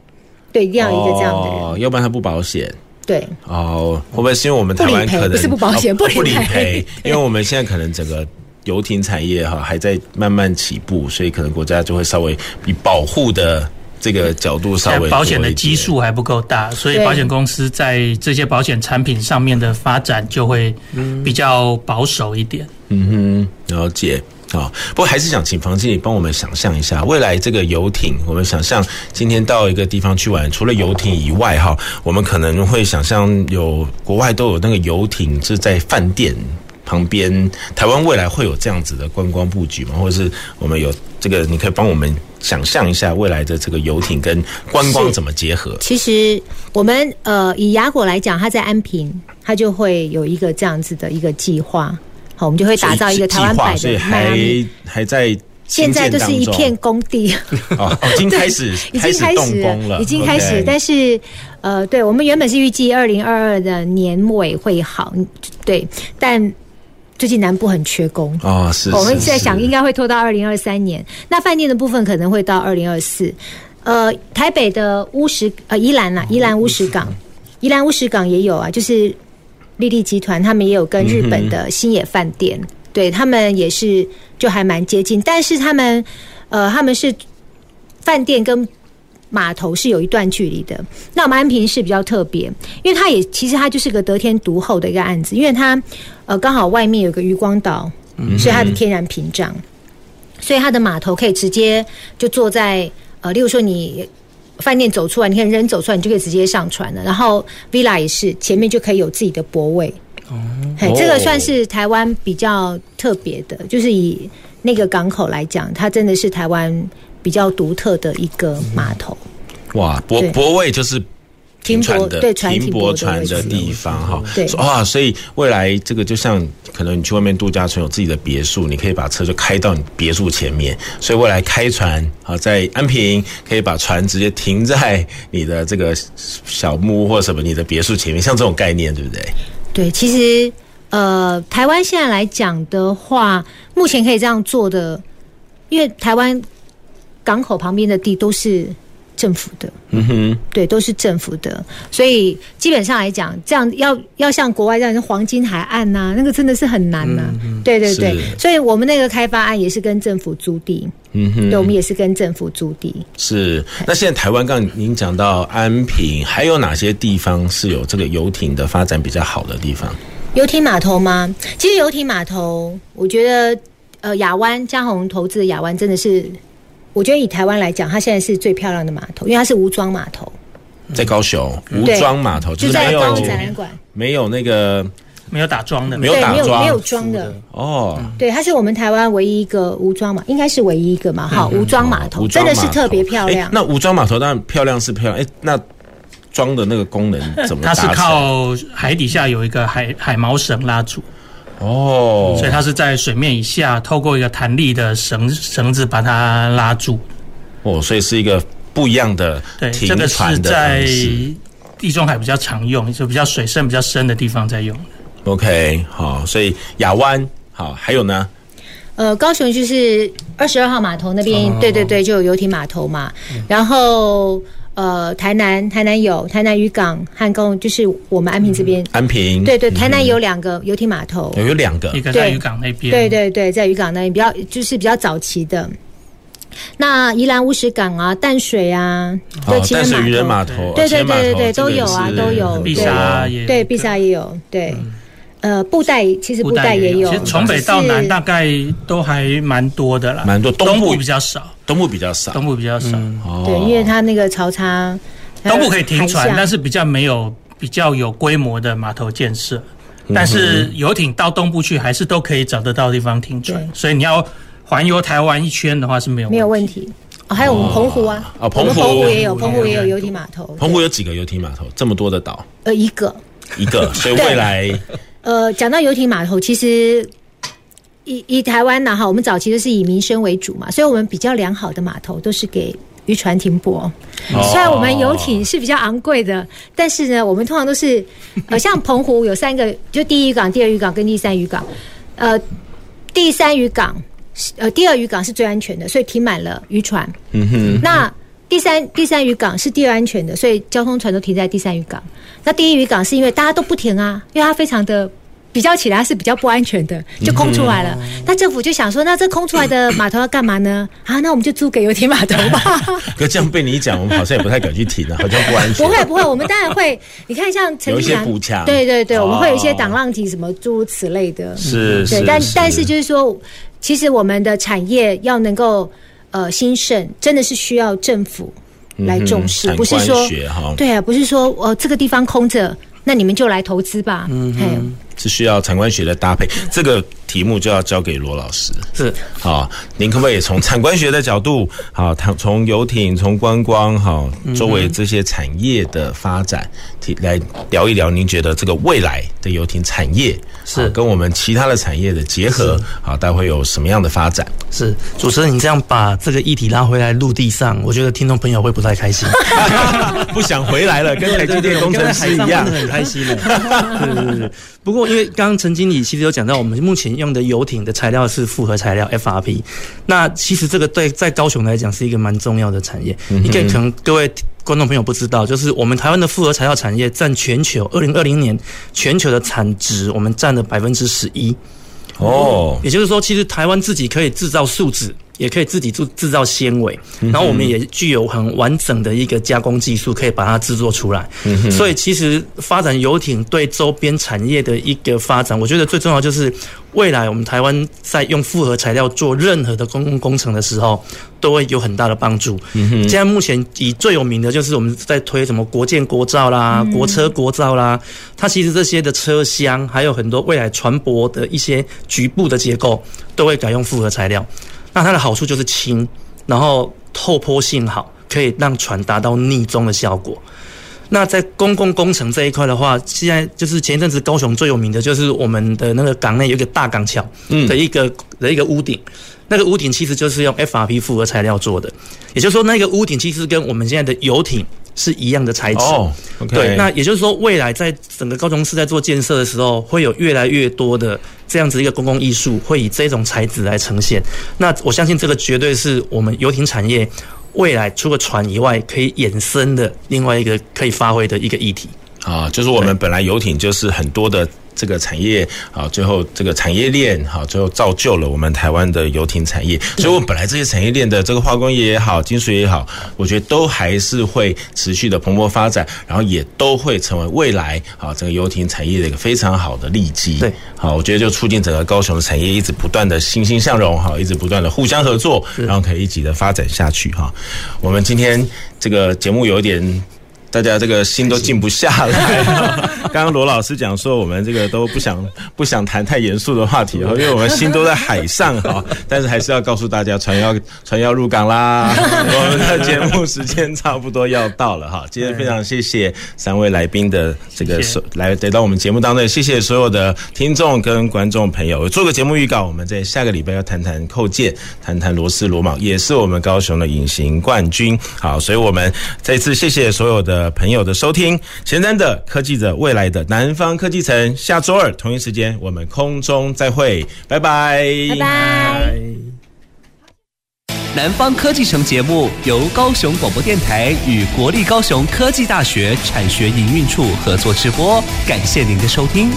对，一定要一个这样的人，哦，要不然他不保险。对，哦，会不会是因为我们台湾可能不，不是不保险，哦，不理赔？因为我们现在可能整个游艇产业哈还在慢慢起步，所以可能国家就会稍微以保护的这个角度稍微保险的基数还不够大，所以保险公司在这些保险产品上面的发展就会比较保守一点。嗯哼，了解。啊，不过还是想请房经理帮我们想象一下，未来这个游艇，我们想象今天到一个地方去玩，除了游艇以外，哈，我们可能会想象有国外都有那个游艇是在饭店旁边，台湾未来会有这样子的观光布局吗？或者是我们有这个，你可以帮我们想象一下未来的这个游艇跟观光怎么结合？其实我们呃以雅果来讲，它在安平，它就会有一个这样子的一个计划。好，我们就会打造一个台湾版的迈阿密，还在现在都是一片工地。哦，已经 开始已经开始了，已经开始，但是呃，对我们原本是预计二零二二的年尾会好，对，但最近南部很缺工。哦，是，我们现在想应该会拖到二零二三年，那饭店的部分可能会到二零二四，呃，台北的乌石呃宜兰呐，宜兰乌石港，宜兰乌石港也有啊，就是。丽丽集团他们也有跟日本的新野饭店，嗯、对他们也是就还蛮接近，但是他们呃他们是饭店跟码头是有一段距离的。那我们安平是比较特别，因为它也其实它就是个得天独厚的一个案子，因为它呃刚好外面有个渔光岛，所以它的天然屏障，所以它的码头可以直接就坐在呃，例如说你。饭店走出来，你看人走出来，你就可以直接上船了。然后 Villa 也是前面就可以有自己的泊位。哦，这个算是台湾比较特别的，就是以那个港口来讲，它真的是台湾比较独特的一个码头。哇，泊泊位就是。停船的对停泊船的地方哈，对啊，所以未来这个就像可能你去外面度假村有自己的别墅，你可以把车就开到你别墅前面，所以未来开船啊，在安平可以把船直接停在你的这个小木屋或什么你的别墅前面，像这种概念对不对？对，其实呃，台湾现在来讲的话，目前可以这样做的，因为台湾港口旁边的地都是。政府的，嗯哼，对，都是政府的，所以基本上来讲，这样要要像国外这样黄金海岸呐、啊，那个真的是很难呐、啊嗯。对对对，所以我们那个开发案也是跟政府租地，嗯哼，对，我们也是跟政府租地。是，那现在台湾刚您讲到安平，还有哪些地方是有这个游艇的发展比较好的地方？游艇码头吗？其实游艇码头，我觉得呃，亚湾嘉宏投资的亚湾真的是。我觉得以台湾来讲，它现在是最漂亮的码头，因为它是无桩码头，在高雄无桩码头，就是没有展览馆，没有那个没有打桩的，没有打桩，没有桩的哦。对，它是我们台湾唯一一个无桩码，应该是唯一一个嘛。好，无桩码头真的是特别漂亮。那无桩码头当然漂亮是漂亮，哎，那桩的那个功能怎么？它是靠海底下有一个海海锚绳拉住。哦，所以它是在水面以下，透过一个弹力的绳绳子把它拉住。哦，所以是一个不一样的停船的。对，这个是在地中海比较常用，就比较水深比较深的地方在用。OK，好，所以亚湾好，还有呢？呃，高雄就是二十二号码头那边，哦，对对对，就有游艇码头嘛，嗯，然后。呃，台南台南有台南渔港和公，就是我们安平这边、嗯。安平对对，台南有两个游艇码头，有有两个，一个在渔港那边。对对对，在渔港那边比较就是比较早期的。那宜兰乌石港啊，淡水啊，对，淡水渔人码头，对对对对对，都有啊，都有。碧沙也对，碧沙也有对。呃，布袋其实布袋也有，其实从北到南大概都还蛮多的啦，蛮多。东部比较少，东部比较少，东部比较少。对，因为它那个潮差，东部可以停船，但是比较没有比较有规模的码头建设。但是游艇到东部去，还是都可以找得到地方停船。所以你要环游台湾一圈的话是没有没有问题。哦，还有我们澎湖啊，啊，澎湖也有，澎湖也有游艇码头。澎湖有几个游艇码头？这么多的岛？呃，一个，一个。所以未来。呃，讲到游艇码头，其实以以台湾呢，哈，我们早期都是以民生为主嘛，所以我们比较良好的码头都是给渔船停泊。哦、虽然我们游艇是比较昂贵的，但是呢，我们通常都是呃，像澎湖有三个，就第一渔港、第二渔港跟第三渔港。呃，第三渔港是，呃，第二渔港是最安全的，所以停满了渔船。嗯哼。那第三第三渔港是第二安全的，所以交通船都停在第三渔港。那第一渔港是因为大家都不停啊，因为它非常的比较起来是比较不安全的，就空出来了。嗯、那政府就想说，那这空出来的 码头要干嘛呢？啊，那我们就租给游艇码头吧。可这样被你一讲，我们好像也不太敢去停了，好像不安全。不会不会，我们当然会。你看，像陈有一些补强，对对对，我们会有一些挡浪体什么诸如此类的。是，对，但但是就是说，其实我们的产业要能够呃兴盛，真的是需要政府来重视，嗯、不是说对啊，不是说呃这个地方空着，那你们就来投资吧。嗯哼。是需要产官学的搭配，这个题目就要交给罗老师。是，好，您可不可以从产官学的角度，好，从游艇、从观光，好，周围这些产业的发展，提来聊一聊，您觉得这个未来的游艇产业是跟我们其他的产业的结合，好，待会有什么样的发展？是，主持人，你这样把这个议题拉回来陆地上，我觉得听众朋友会不太开心，不想回来了，跟台积电工程师一样，很开心的。对对对，不过。因为刚刚陈经理其实有讲到，我们目前用的游艇的材料是复合材料 FRP。那其实这个对在高雄来讲是一个蛮重要的产业。你可以可能各位观众朋友不知道，就是我们台湾的复合材料产业占全球二零二零年全球的产值，我们占了百分之十一。哦，也就是说，其实台湾自己可以制造树脂。也可以自己制制造纤维，然后我们也具有很完整的一个加工技术，可以把它制作出来。所以其实发展游艇对周边产业的一个发展，我觉得最重要就是未来我们台湾在用复合材料做任何的公共工程的时候，都会有很大的帮助。现在目前以最有名的就是我们在推什么国建国造啦、国车国造啦，它其实这些的车厢还有很多未来船舶的一些局部的结构，都会改用复合材料。那它的好处就是轻，然后透坡性好，可以让船达到逆中的效果。那在公共工程这一块的话，现在就是前一阵子高雄最有名的就是我们的那个港内有一个大港桥的一个的一个屋顶，那个屋顶其实就是用 FRP 复合材料做的，也就是说那个屋顶其实跟我们现在的游艇。是一样的材质，oh, okay. 对。那也就是说，未来在整个高雄市在做建设的时候，会有越来越多的这样子一个公共艺术，会以这种材质来呈现。那我相信这个绝对是我们游艇产业未来除了船以外，可以衍生的另外一个可以发挥的一个议题啊，就是我们本来游艇就是很多的。这个产业啊，最后这个产业链好，最后造就了我们台湾的游艇产业。所以，我们本来这些产业链的这个化工业也好，金属也好，我觉得都还是会持续的蓬勃发展，然后也都会成为未来啊整个游艇产业的一个非常好的利基。对，好，我觉得就促进整个高雄的产业一直不断的欣欣向荣哈，一直不断的互相合作，然后可以一起的发展下去哈。我们今天这个节目有点。大家这个心都静不下来。刚刚罗老师讲说，我们这个都不想 不想谈太严肃的话题，因为我们心都在海上哈。但是还是要告诉大家，船要船要入港啦。我们的节目时间差不多要到了哈。今天非常谢谢三位来宾的这个来得到我们节目当中，谢谢所有的听众跟观众朋友。做个节目预告，我们在下个礼拜要谈谈扣件，谈谈螺丝螺铆，也是我们高雄的隐形冠军。好，所以我们再次谢谢所有的。朋友的收听，前瞻的科技的未来的南方科技城，下周二同一时间我们空中再会，拜拜，拜拜。南方科技城节目由高雄广播电台与国立高雄科技大学产学营运处合作直播，感谢您的收听。